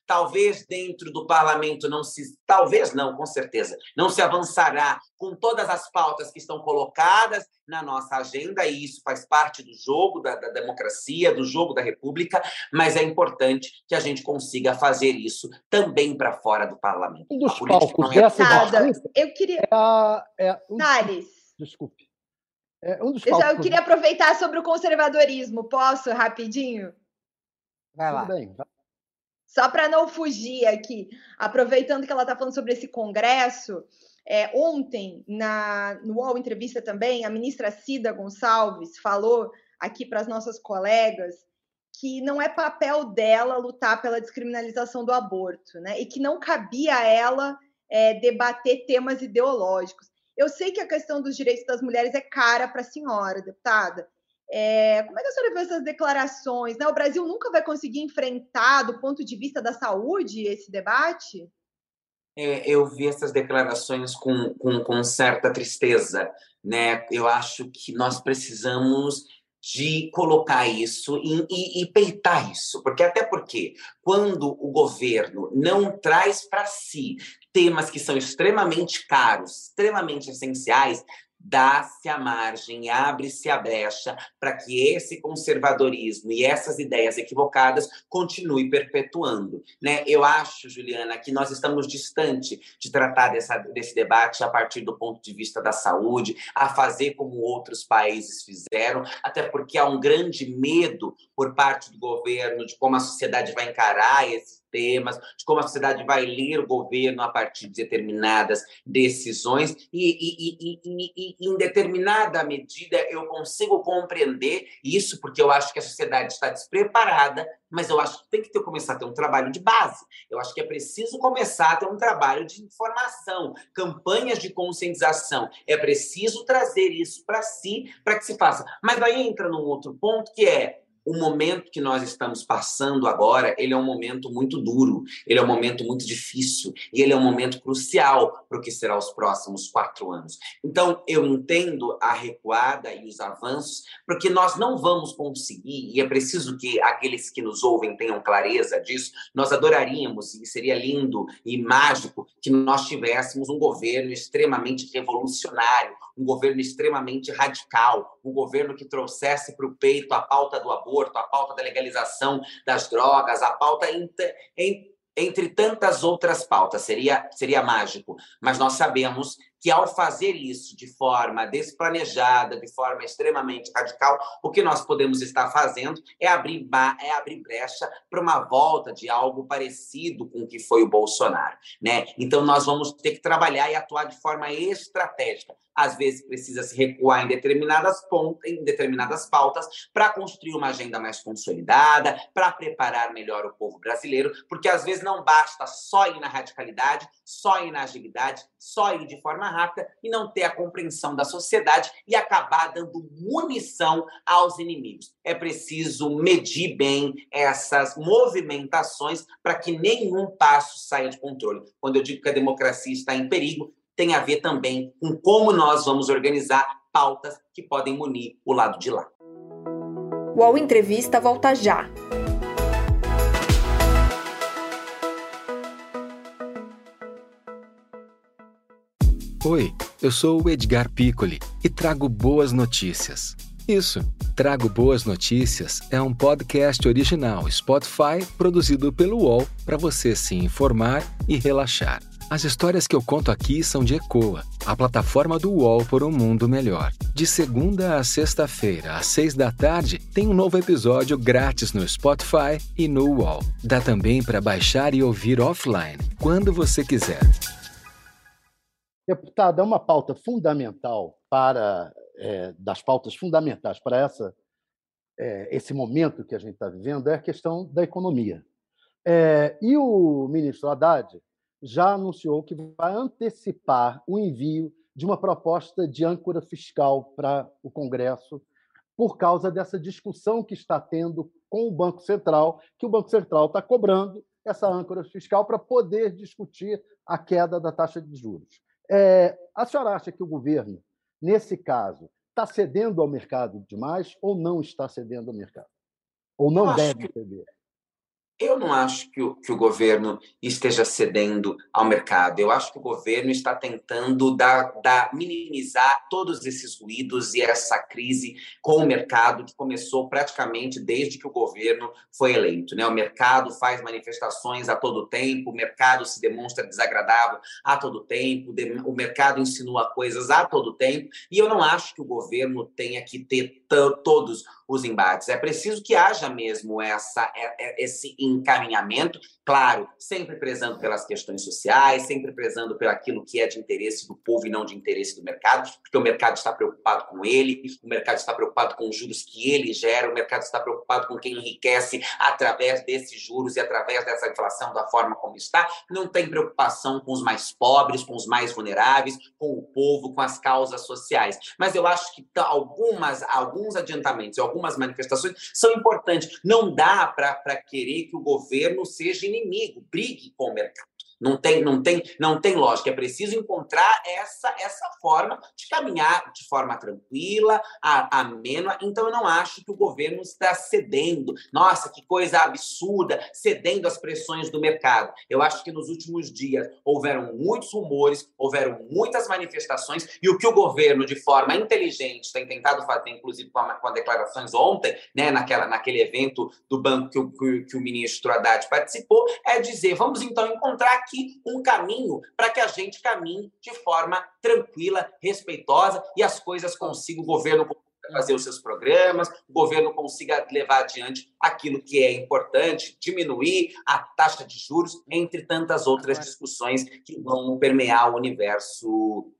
Talvez dentro do parlamento não se, talvez não, com certeza, não se avançará com todas as pautas que estão colocadas na nossa agenda, e isso faz parte do jogo da, da, democracia, do jogo da república, mas é importante que a gente consiga fazer isso também para fora do parlamento. Um dos palcos é dessa disputa eu queria... É a, é um... Desculpe. É um dos eu, palcos... eu queria aproveitar sobre o conservadorismo. Posso, rapidinho? Vai lá. Tudo bem, vai. Só para não fugir aqui, aproveitando que ela está falando sobre esse congresso, é, ontem, na, no UOL Entrevista também, a ministra Cida Gonçalves falou aqui para as nossas colegas que não é papel dela lutar pela descriminalização do aborto, né? E que não cabia a ela é, debater temas ideológicos. Eu sei que a questão dos direitos das mulheres é cara para a senhora, deputada. É, como é que a senhora vê essas declarações? Né? O Brasil nunca vai conseguir enfrentar, do ponto de vista da saúde, esse debate? é, eu vi essas declarações com, com, com certa tristeza. Né? Eu acho que nós precisamos de colocar isso e, e, e, peitar isso, porque até porque quando o governo não traz para si temas que são extremamente caros, extremamente essenciais, dá-se a margem, abre-se a brecha para que esse conservadorismo e essas ideias equivocadas continue perpetuando. Né? Eu acho, Juliana, que nós estamos distante de tratar dessa, desse debate a partir do ponto de vista da saúde, a fazer como outros países fizeram, até porque há um grande medo por parte do governo de como a sociedade vai encarar esse temas, de como a sociedade vai ler o governo a partir de determinadas decisões, e, e, e, e, em determinada medida eu consigo compreender isso, porque eu acho que a sociedade está despreparada, mas eu acho que tem que ter, começar a ter um trabalho de base. Eu acho que é preciso começar a ter um trabalho de informação, campanhas de conscientização. É preciso trazer isso para si, para que se faça. Mas aí entra num outro ponto que é o momento que nós estamos passando agora, ele é um momento muito duro, ele é um momento muito difícil e ele é um momento crucial para o que será os próximos quatro anos. Então, eu entendo a recuada e os avanços, porque nós não vamos conseguir, e é preciso que aqueles que nos ouvem tenham clareza disso, nós adoraríamos, e seria lindo e mágico, que nós tivéssemos um governo extremamente revolucionário, um governo extremamente radical, um governo que trouxesse para o peito a pauta do aborto, a pauta da legalização das drogas, a pauta entre tantas outras pautas. Seria, seria mágico. Mas nós sabemos que ao fazer isso de forma despranejada, de forma extremamente radical, o que nós podemos estar fazendo é abrir, é abrir brecha para uma volta de algo parecido com o que foi o Bolsonaro. Né? Então, nós vamos ter que trabalhar e atuar de forma estratégica. Às vezes precisa se recuar em determinadas pontas, em determinadas pautas, para construir uma agenda mais consolidada, para preparar melhor o povo brasileiro, porque às vezes não basta só ir na radicalidade, só ir na agilidade, só ir de forma rápida e não ter a compreensão da sociedade e acabar dando munição aos inimigos. É preciso medir bem essas movimentações para que nenhum passo saia de controle. Quando eu digo que a democracia está em perigo, tem a ver também com como nós vamos organizar pautas que podem munir o lado de lá. O UOL Entrevista volta já. Oi, eu sou o Edgar Piccoli e trago boas notícias. Isso, Trago Boas Notícias é um podcast original Spotify produzido pelo UOL para você se informar e relaxar. As histórias que eu conto aqui são de Ecoa, a plataforma do UOL por um mundo melhor. De segunda a sexta-feira, às seis da tarde, tem um novo episódio grátis no Spotify e no UOL. Dá também para baixar e ouvir offline, quando você quiser. Deputada, uma pauta fundamental para é, das pautas fundamentais para essa é, esse momento que a gente está vivendo é a questão da economia. É, e o ministro Haddad já anunciou que vai antecipar o envio de uma proposta de âncora fiscal para o Congresso por causa dessa discussão que está tendo com o Banco Central, que o Banco Central está cobrando essa âncora fiscal para poder discutir a queda da taxa de juros. É, a senhora acha que o governo, nesse caso, está cedendo ao mercado demais ou não está cedendo ao mercado? Ou não deve ceder? Eu não acho que o, que o governo esteja cedendo ao mercado. Eu acho que o governo está tentando dar, dar, minimizar todos esses ruídos e essa crise com o mercado que começou praticamente desde que o governo foi eleito. Né? O mercado faz manifestações a todo tempo, o mercado se demonstra desagradável a todo tempo, o mercado insinua coisas a todo tempo, e eu não acho que o governo tenha que ter todos os embates. É preciso que haja mesmo essa, é, é, esse encaminhamento, claro, sempre prezando pelas questões sociais, sempre prezando pelo aquilo que é de interesse do povo e não de interesse do mercado, porque o mercado está preocupado com ele, o mercado está preocupado com os juros que ele gera, o mercado está preocupado com quem enriquece através desses juros e através dessa inflação da forma como está, não tem preocupação com os mais pobres, com os mais vulneráveis, com o povo, com as causas sociais. Mas eu acho que algumas, alguns adiantamentos, algumas manifestações são importantes. Não dá para querer que o governo seja inimigo, brigue com o mercado. Não tem, não tem, não tem lógica. É preciso encontrar essa essa forma de caminhar de forma tranquila, amena. Então eu não acho que o governo está cedendo. Nossa, que coisa absurda, cedendo às pressões do mercado. Eu acho que nos últimos dias houveram muitos rumores, houveram muitas manifestações e o que o governo de forma inteligente tem tentado fazer, inclusive com, a, com declarações ontem, né, naquela naquele evento do banco que o, que, que o ministro Haddad participou, é dizer, vamos então encontrar aqui um caminho para que a gente caminhe de forma tranquila, respeitosa e as coisas consigam, o governo fazer os seus programas, o governo consiga levar adiante aquilo que é importante, diminuir a taxa de juros, entre tantas outras discussões que vão permear o universo.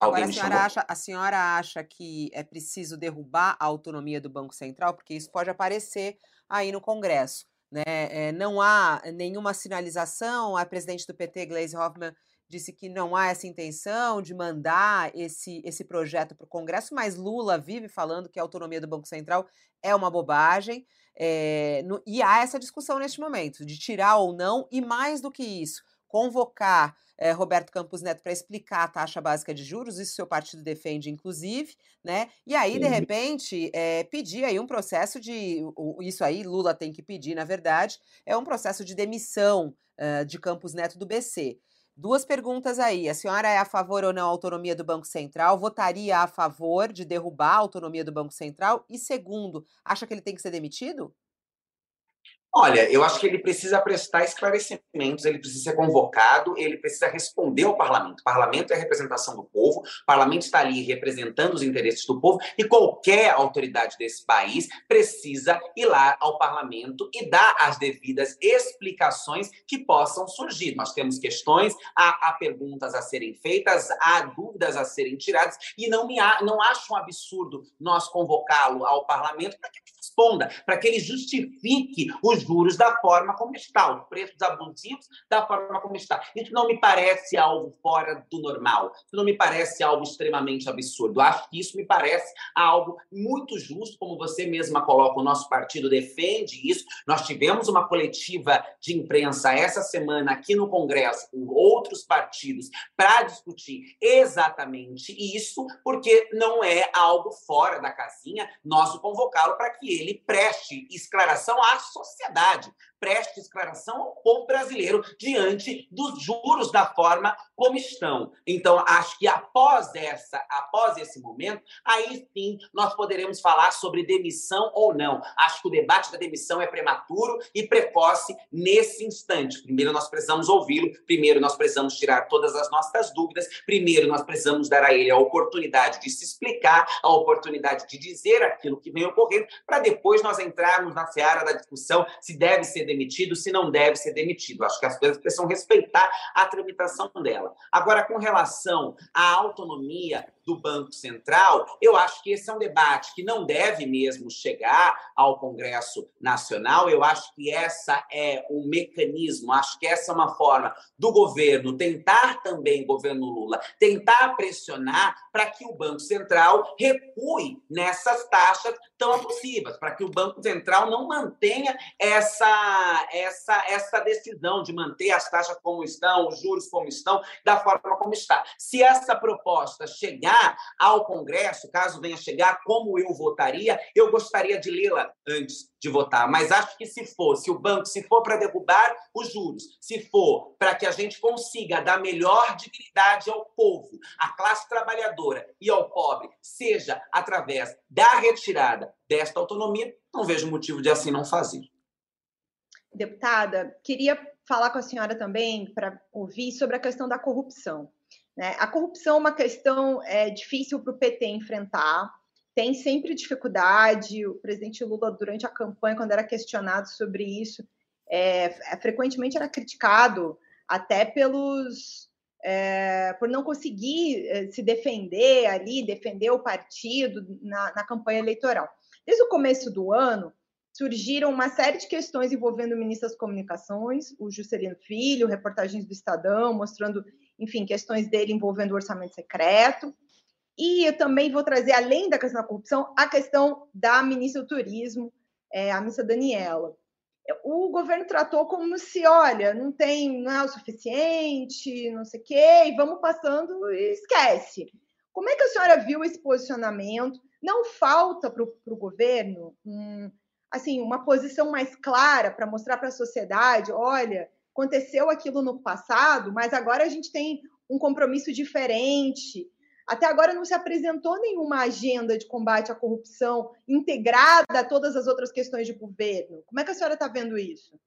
Agora, a senhora, acha, a senhora acha que é preciso derrubar a autonomia do Banco Central? Porque isso pode aparecer aí no Congresso. Né? É, não há nenhuma sinalização. A presidente do PT, Gleisi Hoffmann, disse que não há essa intenção de mandar esse, esse projeto para o Congresso, mas Lula vive falando que a autonomia do Banco Central é uma bobagem. É, no, e há essa discussão neste momento, de tirar ou não, e mais do que isso, convocar é, Roberto Campos Neto para explicar a taxa básica de juros, isso seu partido defende, inclusive, né? E aí, de repente, é, pedir aí um processo de. Isso aí, Lula tem que pedir, na verdade, é um processo de demissão uh, de Campos Neto do BC. Duas perguntas aí. A senhora é a favor ou não da autonomia do Banco Central? Votaria a favor de derrubar a autonomia do Banco Central? E segundo, acha que ele tem que ser demitido? Olha, eu acho que ele precisa prestar esclarecimentos, ele precisa ser convocado, ele precisa responder ao parlamento. O parlamento é a representação do povo, o parlamento está ali representando os interesses do povo e qualquer autoridade desse país precisa ir lá ao parlamento e dar as devidas explicações que possam surgir. Nós temos questões, há, há perguntas a serem feitas, há dúvidas a serem tiradas e não, me não acho um absurdo nós convocá-lo ao parlamento para que ele responda, para que ele justifique os juros da forma como está, os preços abusivos da forma como está. Isso não me parece algo fora do normal, isso não me parece algo extremamente absurdo. Acho que isso me parece algo muito justo, como você mesma coloca, o nosso partido defende isso. Nós tivemos uma coletiva de imprensa essa semana aqui no Congresso com outros partidos para discutir exatamente isso, porque não é algo fora da casinha nosso convocá-lo para que ele preste esclaração à sociedade sociedade preste declaração ao povo brasileiro diante dos juros da forma como estão. Então, acho que após essa, após esse momento, aí sim nós poderemos falar sobre demissão ou não. Acho que o debate da demissão é prematuro e precoce nesse instante. Primeiro nós precisamos ouvi-lo, primeiro nós precisamos tirar todas as nossas dúvidas, primeiro nós precisamos dar a ele a oportunidade de se explicar, a oportunidade de dizer aquilo que vem ocorrendo, para depois nós entrarmos na seara da discussão se deve ser demitido, se não deve ser demitido. Acho que as coisas precisam respeitar a tramitação dela. Agora, com relação à autonomia do Banco Central, eu acho que esse é um debate que não deve mesmo chegar ao Congresso Nacional. Eu acho que essa é um mecanismo, acho que essa é uma forma do governo tentar também, governo Lula, tentar pressionar para que o Banco Central recue nessas taxas tão abusivas, para que o Banco Central não mantenha essa, essa, essa decisão de manter as taxas como estão, os juros como estão, da forma como está. Se essa proposta chegar chegar ao Congresso, caso venha chegar, como eu votaria, eu gostaria de lê-la antes de votar. Mas acho que se for, se o banco, se for para derrubar os juros, se for para que a gente consiga dar melhor dignidade ao povo, à classe trabalhadora e ao pobre, seja através da retirada desta autonomia, não vejo motivo de assim não fazer. Deputada, queria falar com a senhora também para ouvir sobre a questão da corrupção. Né? A corrupção é uma questão é, difícil para o PT enfrentar, tem sempre dificuldade. O presidente Lula, durante a campanha, quando era questionado sobre isso, é, é frequentemente era criticado até pelos é, por não conseguir é, se defender ali, defender o partido na, na, campanha eleitoral. Desde o começo do ano, surgiram uma série de questões envolvendo o ministro das Comunicações, o Juscelino Filho, reportagens do Estadão mostrando enfim, questões dele envolvendo orçamento secreto. E eu também vou trazer, além da questão da corrupção, a questão da ministra do Turismo, é, a ministra Daniela. O governo tratou como se, olha, não tem, não é o suficiente, não sei o quê, e vamos passando e esquece. Como é que a senhora viu esse posicionamento? Não falta para o governo um, assim, uma posição mais clara para mostrar para a sociedade, olha, aconteceu aquilo no passado, mas agora a gente tem um compromisso diferente. Até agora não se apresentou nenhuma agenda de combate à corrupção integrada a todas as outras questões de governo. Como é que a senhora está vendo isso?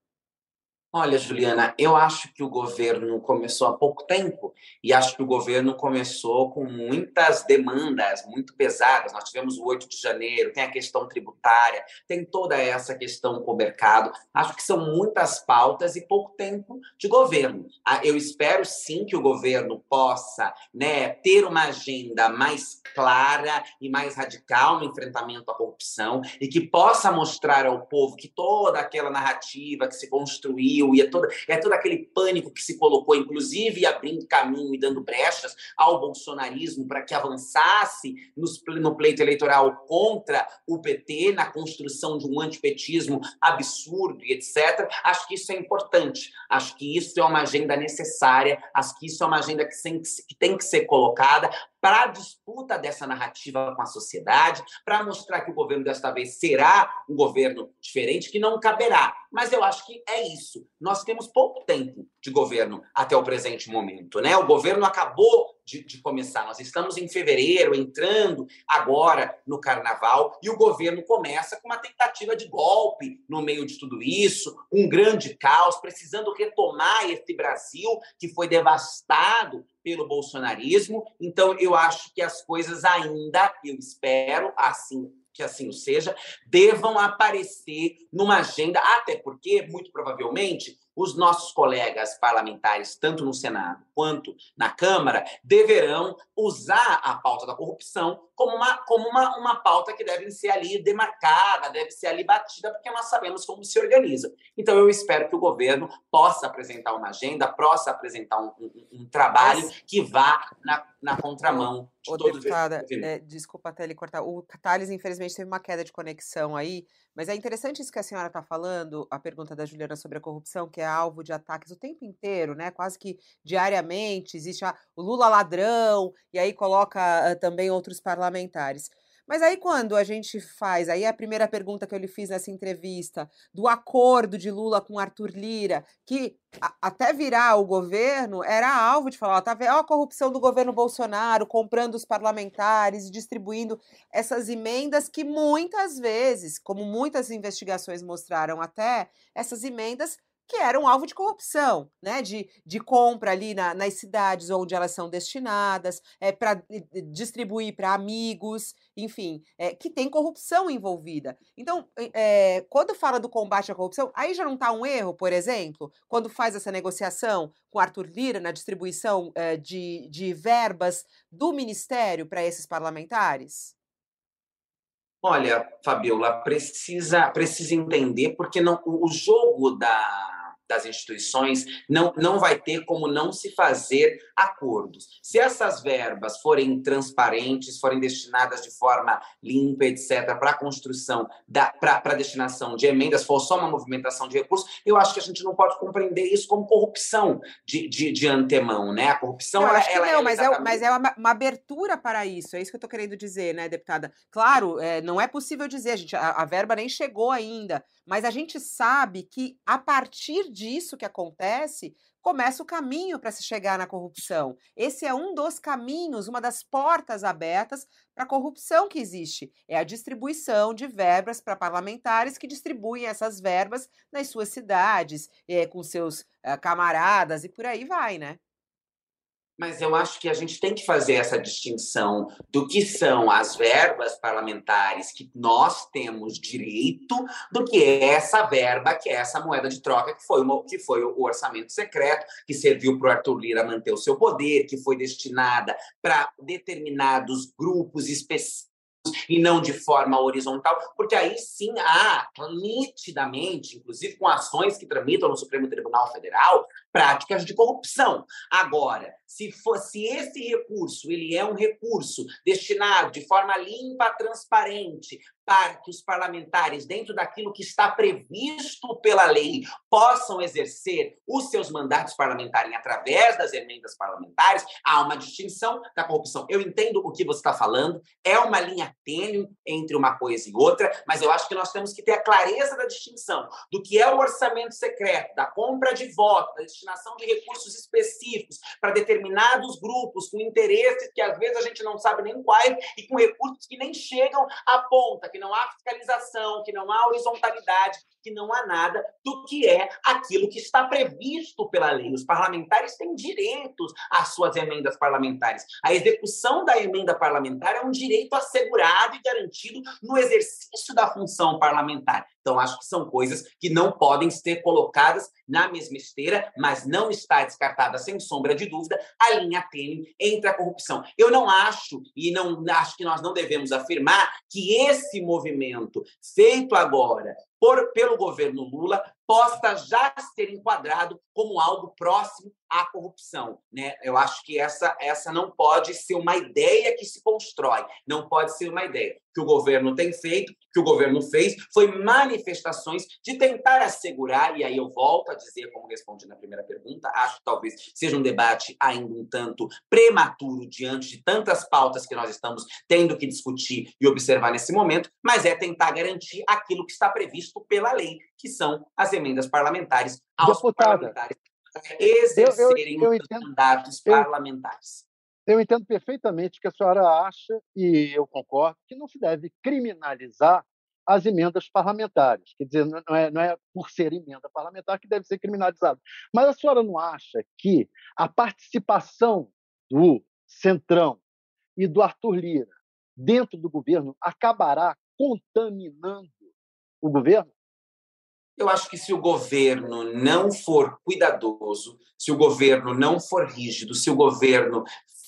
Olha, Juliana, eu acho que o governo começou há pouco tempo e acho que o governo começou com muitas demandas muito pesadas. Nós tivemos o 8 de janeiro, tem a questão tributária, tem toda essa questão com o mercado. Acho que são muitas pautas e pouco tempo de governo. Ah, eu espero sim que o governo possa né, ter uma agenda mais clara e mais radical no enfrentamento à corrupção e que possa mostrar ao povo que toda aquela narrativa que se construiu e é todo, é todo aquele pânico que se colocou, inclusive abrindo caminho e dando brechas ao bolsonarismo para que avançasse nos, no pleito eleitoral contra o PT, na construção de um antipetismo absurdo e etc. Acho que isso é importante. Acho que isso é uma agenda necessária. Acho que isso é uma agenda que tem que, tem que ser colocada para a disputa dessa narrativa com a sociedade, para mostrar que o governo desta vez será um governo diferente, que não caberá. Mas eu acho que é isso. Nós temos pouco tempo de governo até o presente momento. Né? O governo acabou de, de, começar. Nós estamos em fevereiro, entrando agora no carnaval, e o governo começa com uma tentativa de golpe no meio de tudo isso, um grande caos, precisando retomar esse Brasil que foi devastado pelo bolsonarismo. Então, eu acho que as coisas ainda, eu espero, assim que assim o seja, devam aparecer numa agenda, até porque, muito provavelmente, os nossos colegas parlamentares, tanto no Senado quanto na Câmara, deverão usar a pauta da corrupção como uma, como uma, uma pauta que deve ser ali demarcada, deve ser ali batida, porque nós sabemos como se organiza. Então, eu espero que o governo possa apresentar uma agenda, possa apresentar um, um, um trabalho que vá na, na contramão Ô, deputada, é, desculpa até ele cortar. O Thales, infelizmente, teve uma queda de conexão aí, mas é interessante isso que a senhora está falando, a pergunta da Juliana sobre a corrupção, que é alvo de ataques o tempo inteiro, né? Quase que diariamente. Existe a, o Lula ladrão, e aí coloca uh, também outros parlamentares. Mas aí quando a gente faz, aí a primeira pergunta que eu lhe fiz nessa entrevista, do acordo de Lula com Arthur Lira, que a, até virar o governo era alvo de falar, tá vendo a corrupção do governo Bolsonaro, comprando os parlamentares, distribuindo essas emendas que muitas vezes, como muitas investigações mostraram até, essas emendas que eram alvo de corrupção, né? De, de compra ali na, nas cidades onde elas são destinadas, é, para distribuir para amigos, enfim, é, que tem corrupção envolvida. Então, é, quando fala do combate à corrupção, aí já não está um erro, por exemplo, quando faz essa negociação com Arthur Lira na distribuição é, de, de verbas do Ministério para esses parlamentares? Olha, Fabiola, precisa, precisa entender, porque não, o jogo da, das instituições, não, não vai ter como não se fazer acordos. Se essas verbas forem transparentes, forem destinadas de forma limpa, etc., para a construção, para a destinação de emendas, for só uma movimentação de recursos, eu acho que a gente não pode compreender isso como corrupção de, de, de antemão, né? A corrupção, não, ela, acho que ela, não, ela mas, é, mas é uma, uma, abertura para isso, é isso que eu estou querendo dizer, né, deputada? Claro, é, não é possível dizer, gente, a, a verba nem chegou ainda, mas a gente sabe que a partir disso que acontece, começa o caminho para se chegar na corrupção. Esse é um dos caminhos, uma das portas abertas para a corrupção que existe. É a distribuição de verbas para parlamentares que distribuem essas verbas nas suas cidades, é, com seus uh, camaradas e por aí vai, né? Mas eu acho que a gente tem que fazer essa distinção do que são as verbas parlamentares que nós temos direito, do que é essa verba, que é essa moeda de troca, que foi, uma, que foi o orçamento secreto, que serviu para o Arthur Lira manter o seu poder, que foi destinada para determinados grupos específicos e não de forma horizontal, porque aí sim há nitidamente, inclusive com ações que tramitam no Supremo Tribunal Federal, práticas de corrupção. Agora, se fosse esse recurso, ele é um recurso destinado de forma limpa, transparente, que os parlamentares, dentro daquilo que está previsto pela lei, possam exercer os seus mandatos parlamentares através das emendas parlamentares, há uma distinção da corrupção. Eu entendo o que você está falando, é uma linha tênue entre uma coisa e outra, mas eu acho que nós temos que ter a clareza da distinção do que é o orçamento secreto, da compra de votos, da destinação de recursos específicos para determinados grupos com interesses que às vezes a gente não sabe nem quais e com recursos que nem chegam à ponta que não há fiscalização, que não há horizontalidade, que não há nada do que é aquilo que está previsto pela lei. Os parlamentares têm direitos às suas emendas parlamentares. A execução da emenda parlamentar é um direito assegurado e garantido no exercício da função parlamentar. Então, acho que são coisas que não podem ser colocadas na mesma esteira, mas não está descartada, sem sombra de dúvida, a linha tênue entre a corrupção. Eu não acho, e não acho que nós não devemos afirmar, que esse movimento feito agora por, pelo governo Lula possa já ser enquadrado como algo próximo à corrupção. Né? Eu acho que essa, essa não pode ser uma ideia que se constrói, não pode ser uma ideia. que o governo tem feito, que o governo fez, foi manifestações de tentar assegurar, e aí eu volto a dizer, como respondi na primeira pergunta, acho que talvez seja um debate ainda um tanto prematuro diante de tantas pautas que nós estamos tendo que discutir e observar nesse momento, mas é tentar garantir aquilo que está previsto pela lei, que são as emendas parlamentares aos Deputada, parlamentares exercerem eu, eu, eu entendo, mandatos parlamentares. Eu entendo perfeitamente que a senhora acha, e eu concordo, que não se deve criminalizar as emendas parlamentares. Quer dizer, não é, não é por ser emenda parlamentar que deve ser criminalizado. Mas a senhora não acha que a participação do Centrão e do Arthur Lira dentro do governo acabará contaminando o governo? Eu acho que se o governo não for cuidadoso, se o governo não for rígido, se o governo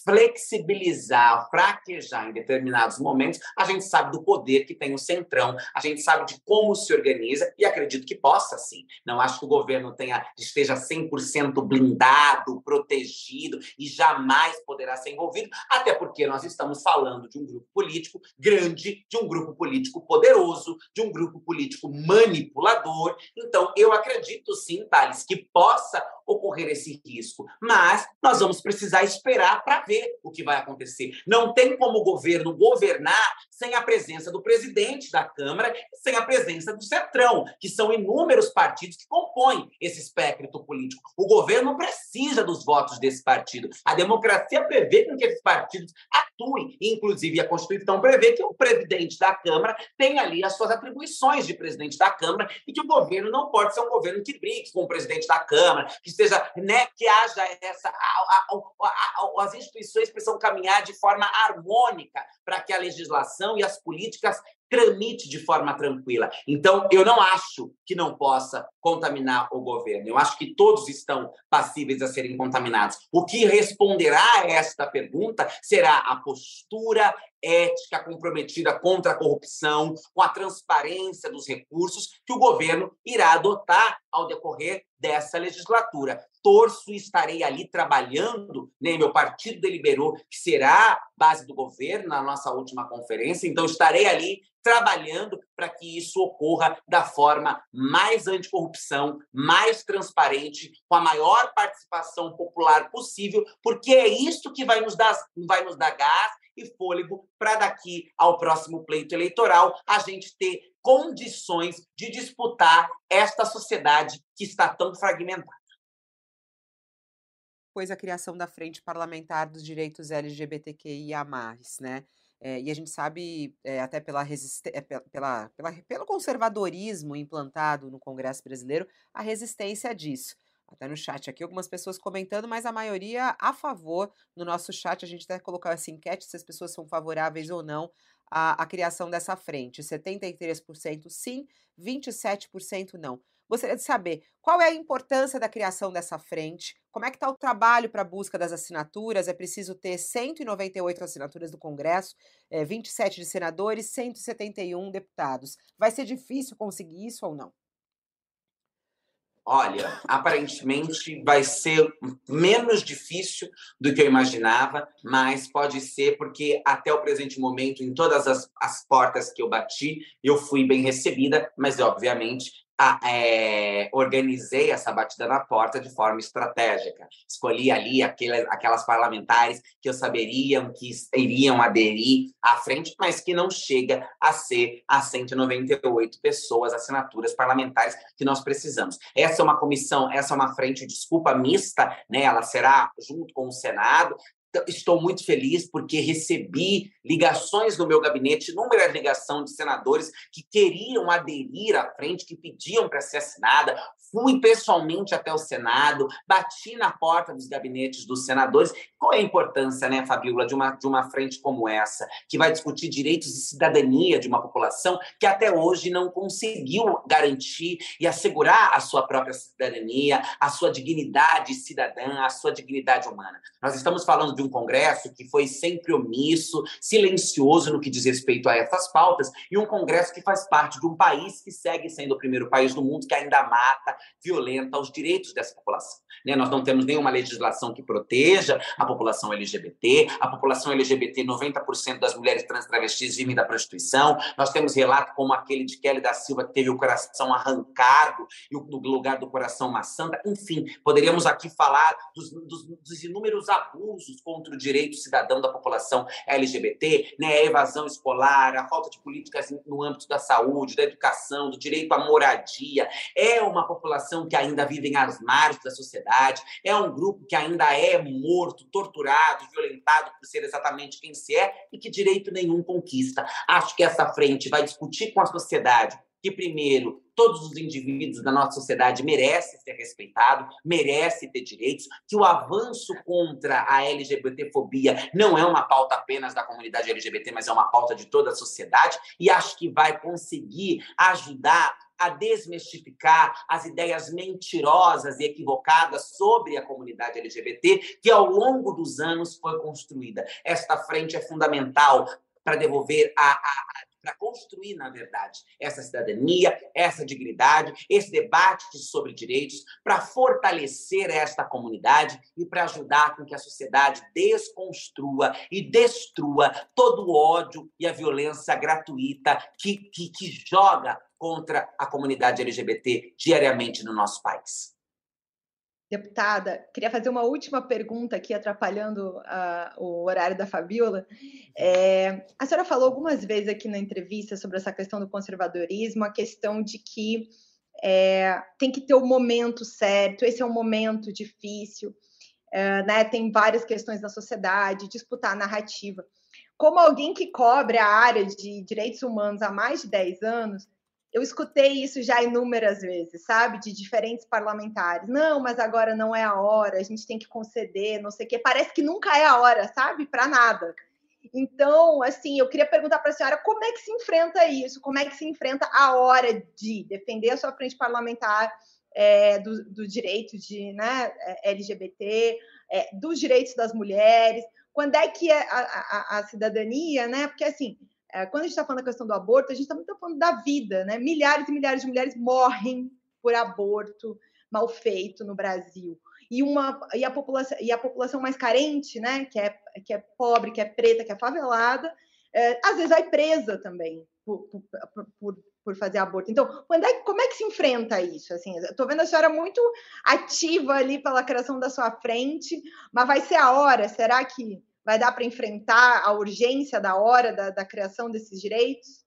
flexibilizar, fraquejar em determinados momentos, a gente sabe do poder que tem o Centrão, a gente sabe de como se organiza e acredito que possa sim. Não acho que o governo tenha esteja 100% blindado, protegido e jamais poderá ser envolvido, até porque nós estamos falando de um grupo político grande, de um grupo político poderoso, de um grupo político manipulador. Então, eu acredito sim, Thales, que possa ocorrer esse risco, mas nós vamos precisar esperar para ver o que vai acontecer. Não tem como o governo governar sem a presença do presidente da Câmara, sem a presença do Centrão, que são inúmeros partidos que compõem esse espectro político. O governo precisa dos votos desse partido. A democracia prevê que esses partidos atuem, inclusive a Constituição prevê que o presidente da Câmara tem ali as suas atribuições de presidente da Câmara e que o governo não pode ser um governo que brigue com o presidente da Câmara, que seja, né, que haja essa a, a, a, as instituições precisam caminhar de forma harmônica para que a legislação e as políticas tramite de forma tranquila. Então, eu não acho que não possa contaminar o governo. Eu acho que todos estão passíveis a serem contaminados. O que responderá a esta pergunta será a postura ética comprometida contra a corrupção, com a transparência dos recursos que o governo irá adotar ao decorrer dessa legislatura. Torço e estarei ali trabalhando, né? meu partido deliberou que será base do governo na nossa última conferência, então estarei ali trabalhando para que isso ocorra da forma mais anticorrupção, mais transparente, com a maior participação popular possível, porque é isso que vai nos dar, vai nos dar gás e fôlego para daqui ao próximo pleito eleitoral a gente ter condições de disputar esta sociedade que está tão fragmentada. Pois a criação da Frente Parlamentar dos Direitos LGBTQIA+, né? É, e a gente sabe, é, até pela, é, pela, pela, pelo conservadorismo implantado no Congresso brasileiro, a resistência disso. Até no chat aqui, algumas pessoas comentando, mas a maioria a favor. No nosso chat, a gente até colocou essa enquete se as pessoas são favoráveis ou não à, à criação dessa frente. 73% sim, 27% não. Gostaria de saber qual é a importância da criação dessa frente, como é que está o trabalho para a busca das assinaturas, é preciso ter 198 assinaturas do Congresso, é, 27 de senadores, 171 deputados. Vai ser difícil conseguir isso ou não? Olha, aparentemente vai ser menos difícil do que eu imaginava, mas pode ser porque até o presente momento, em todas as, as portas que eu bati, eu fui bem recebida, mas obviamente é, organizei essa batida na porta de forma estratégica. Escolhi ali aquelas, aquelas parlamentares que eu saberiam que iriam aderir à frente, mas que não chega a ser as 198 pessoas, assinaturas parlamentares que nós precisamos. Essa é uma comissão, essa é uma frente, desculpa, mista, né? ela será junto com o Senado, estou muito feliz porque recebi ligações no meu gabinete, inúmeras ligações de senadores que queriam aderir à frente, que pediam para ser assinada. Fui pessoalmente até o Senado, bati na porta dos gabinetes dos senadores. Qual é a importância, né, Fabiola, de uma, de uma frente como essa, que vai discutir direitos e cidadania de uma população que até hoje não conseguiu garantir e assegurar a sua própria cidadania, a sua dignidade cidadã, a sua dignidade humana? Nós estamos falando de um Congresso que foi sempre omisso, silencioso no que diz respeito a essas pautas, e um Congresso que faz parte de um país que segue sendo o primeiro país do mundo que ainda mata, violenta os direitos dessa população. Né? Nós não temos nenhuma legislação que proteja a população LGBT, a população LGBT, 90% das mulheres trans travestis vivem da prostituição. Nós temos relato como aquele de Kelly da Silva que teve o coração arrancado e no lugar do coração uma santa. Enfim, poderíamos aqui falar dos, dos, dos inúmeros abusos contra o direito cidadão da população LGBT, né, a evasão escolar, a falta de políticas no âmbito da saúde, da educação, do direito à moradia. É uma população que ainda vive às margens da sociedade, é um grupo que ainda é morto, torturado, violentado por ser exatamente quem se é e que direito nenhum conquista. Acho que essa frente vai discutir com a sociedade que, primeiro, todos os indivíduos da nossa sociedade merecem ser respeitados, merecem ter direitos, que o avanço contra a LGBTfobia não é uma pauta apenas da comunidade LGBT, mas é uma pauta de toda a sociedade, e acho que vai conseguir ajudar a desmistificar as ideias mentirosas e equivocadas sobre a comunidade LGBT que ao longo dos anos foi construída. Esta frente é fundamental para devolver a, a, para construir, na verdade, essa cidadania, essa dignidade, esse debate sobre direitos, para fortalecer esta comunidade e para ajudar com que a sociedade desconstrua e destrua todo o ódio e a violência gratuita que, que, que joga contra a comunidade LGBT diariamente no nosso país. Deputada, queria fazer uma última pergunta aqui, atrapalhando uh, o horário da Fabiola. É, a senhora falou algumas vezes aqui na entrevista sobre essa questão do conservadorismo, a questão de que é, tem que ter o momento certo, esse é um momento difícil, é, né, tem várias questões na sociedade, disputar a narrativa. Como alguém que cobre a área de direitos humanos há mais de 10 anos, eu escutei isso já inúmeras vezes, sabe? De diferentes parlamentares. Não, mas agora não é a hora, a gente tem que conceder, não sei o quê. Parece que nunca é a hora, sabe? Para nada. Então, assim, eu queria perguntar para a senhora como é que se enfrenta isso, como é que se enfrenta a hora de defender a sua frente parlamentar é, do, do, direito de né, é, LGBT, é, dos direitos das mulheres, quando é que é a, a, a cidadania, né? Porque assim, quando a gente está falando da questão do aborto, a gente está falando da vida, né? Milhares e milhares de mulheres morrem por aborto mal feito no Brasil. E, uma, e, a, população, e a população mais carente, né? Que é, que é pobre, que é preta, que é favelada, é, às vezes vai presa também por, por, por, por fazer aborto. Então, quando é, como é que se enfrenta isso? Assim, estou vendo a senhora muito ativa ali pela criação da sua frente, mas vai ser a hora? Será que vai dar para enfrentar a urgência da hora da, da criação desses direitos?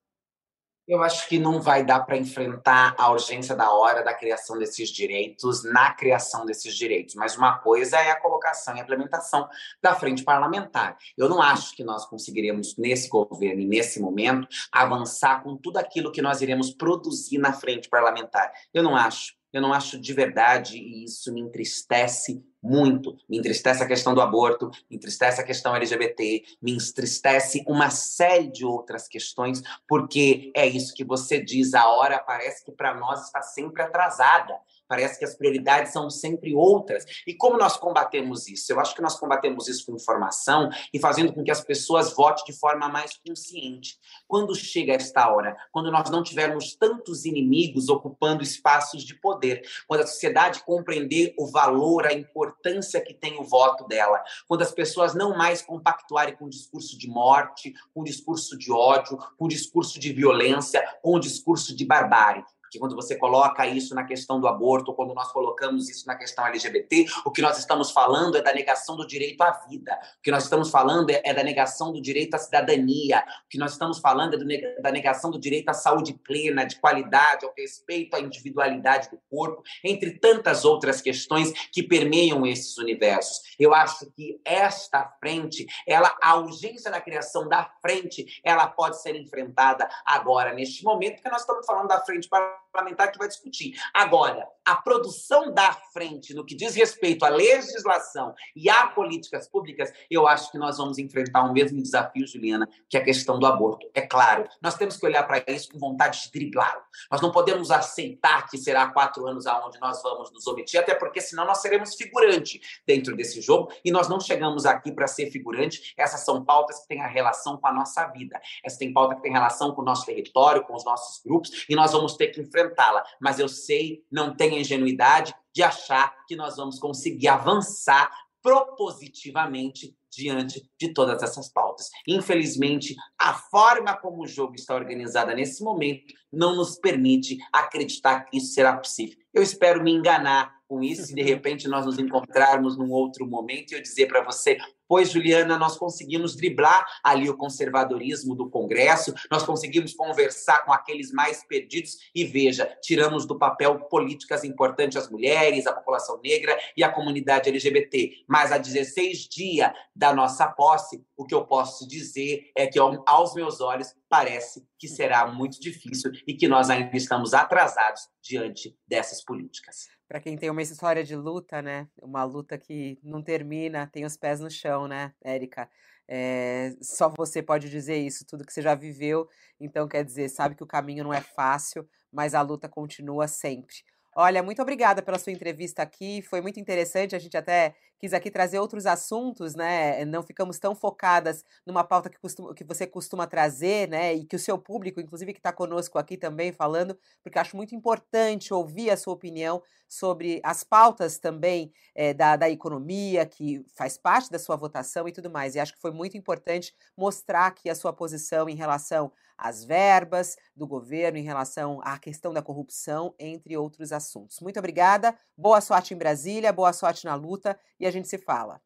Eu acho que não vai dar para enfrentar a urgência da hora da criação desses direitos na criação desses direitos. Mas uma coisa é a colocação e a implementação da frente parlamentar. Eu não acho que nós conseguiremos, nesse governo e nesse momento, avançar com tudo aquilo que nós iremos produzir na frente parlamentar. Eu não acho. Eu não acho de verdade, e isso me entristece muito. Me entristece a questão do aborto, me entristece a questão LGBT, me entristece uma série de outras questões, porque é isso que você diz, a hora parece que para nós está sempre atrasada. Parece que as prioridades são sempre outras. E como nós combatemos isso? Eu acho que nós combatemos isso com informação e fazendo com que as pessoas votem de forma mais consciente. Quando chega esta hora, quando nós não tivermos tantos inimigos ocupando espaços de poder, quando a sociedade compreender o valor, a importância que tem o voto dela, quando as pessoas não mais compactuarem com o discurso de morte, com o discurso de ódio, com o discurso de violência, com o discurso de barbárie, que quando você coloca isso na questão do aborto, quando nós colocamos isso na questão LGBT, o que nós estamos falando é da negação do direito à vida. O que nós estamos falando é, é da negação do direito à cidadania. O que nós estamos falando é da negação do direito à saúde plena, de qualidade, ao respeito à individualidade do corpo, entre tantas outras questões que permeiam esses universos. Eu acho que esta frente, ela, a urgência da criação da frente, ela pode ser enfrentada agora, neste momento, porque nós estamos falando da frente para parlamentar que vai discutir. Agora, a produção da frente no que diz respeito à legislação e a políticas públicas, eu acho que nós vamos enfrentar o mesmo desafio, Juliana, que a questão do aborto. É claro, nós temos que olhar para isso com vontade de driblá-lo. Nós não podemos aceitar que será quatro anos aonde nós vamos nos omitir, até porque senão nós seremos figurante dentro desse jogo e nós não chegamos aqui para ser figurante. Essas são pautas que têm a relação com a nossa vida. Essas têm pauta que tem relação com o nosso território, com os nossos grupos e nós vamos ter que enfrentá-la. Mas eu sei, não tenha ingenuidade de achar que nós vamos conseguir avançar propositivamente diante de todas essas pautas. Infelizmente, a forma como o jogo está organizado nesse momento não nos permite acreditar que isso será possível. Eu espero me enganar com isso e de [LAUGHS] repente nós nos encontrarmos num outro momento e eu dizer para você, pois Juliana, nós conseguimos driblar ali o conservadorismo do Congresso, nós conseguimos conversar com aqueles mais perdidos e veja, tiramos do papel políticas importantes as mulheres, a população negra e a comunidade LGBT. Mas há 16 dias da nossa posse, o que eu posso dizer é que aos meus olhos parece que será muito difícil e que nós ainda estamos atrasados diante dessas políticas para quem tem uma história de luta, né? Uma luta que não termina, tem os pés no chão, né, Érica? É, só você pode dizer isso, tudo que você já viveu. Então, quer dizer, sabe que o caminho não é fácil, mas a luta continua sempre. Olha, muito obrigada pela sua entrevista aqui. Foi muito interessante. A gente até quis aqui trazer outros assuntos, né? Não ficamos tão focadas numa pauta que, costuma, que você costuma trazer, né? E que o seu público, inclusive, que está conosco aqui também falando, porque acho muito importante ouvir a sua opinião sobre as pautas também é, da, da economia, que faz parte da sua votação e tudo mais. E acho que foi muito importante mostrar aqui a sua posição em relação as verbas do governo em relação à questão da corrupção, entre outros assuntos. Muito obrigada, boa sorte em Brasília, boa sorte na luta e a gente se fala.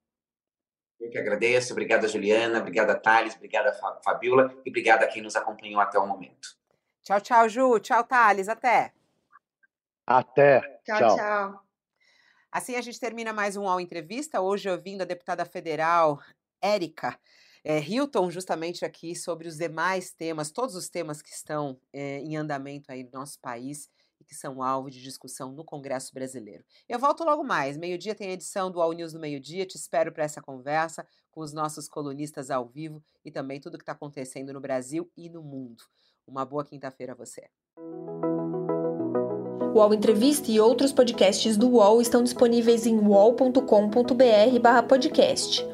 Eu que agradeço, obrigada Juliana, obrigada Thales, obrigada Fabiola e obrigada a quem nos acompanhou até o momento. Tchau, tchau, Ju, tchau, Thales, até. Até. Tchau, tchau. tchau. Assim a gente termina mais um All Entrevista, hoje ouvindo a deputada federal Érica é, Hilton, justamente aqui sobre os demais temas, todos os temas que estão é, em andamento aí no nosso país e que são alvo de discussão no Congresso Brasileiro. Eu volto logo mais. Meio-dia tem a edição do All News no meio-dia. Te espero para essa conversa com os nossos colunistas ao vivo e também tudo o que está acontecendo no Brasil e no mundo. Uma boa quinta-feira a você. O UOL Entrevista e outros podcasts do UOL estão disponíveis em uol.com.br/podcast.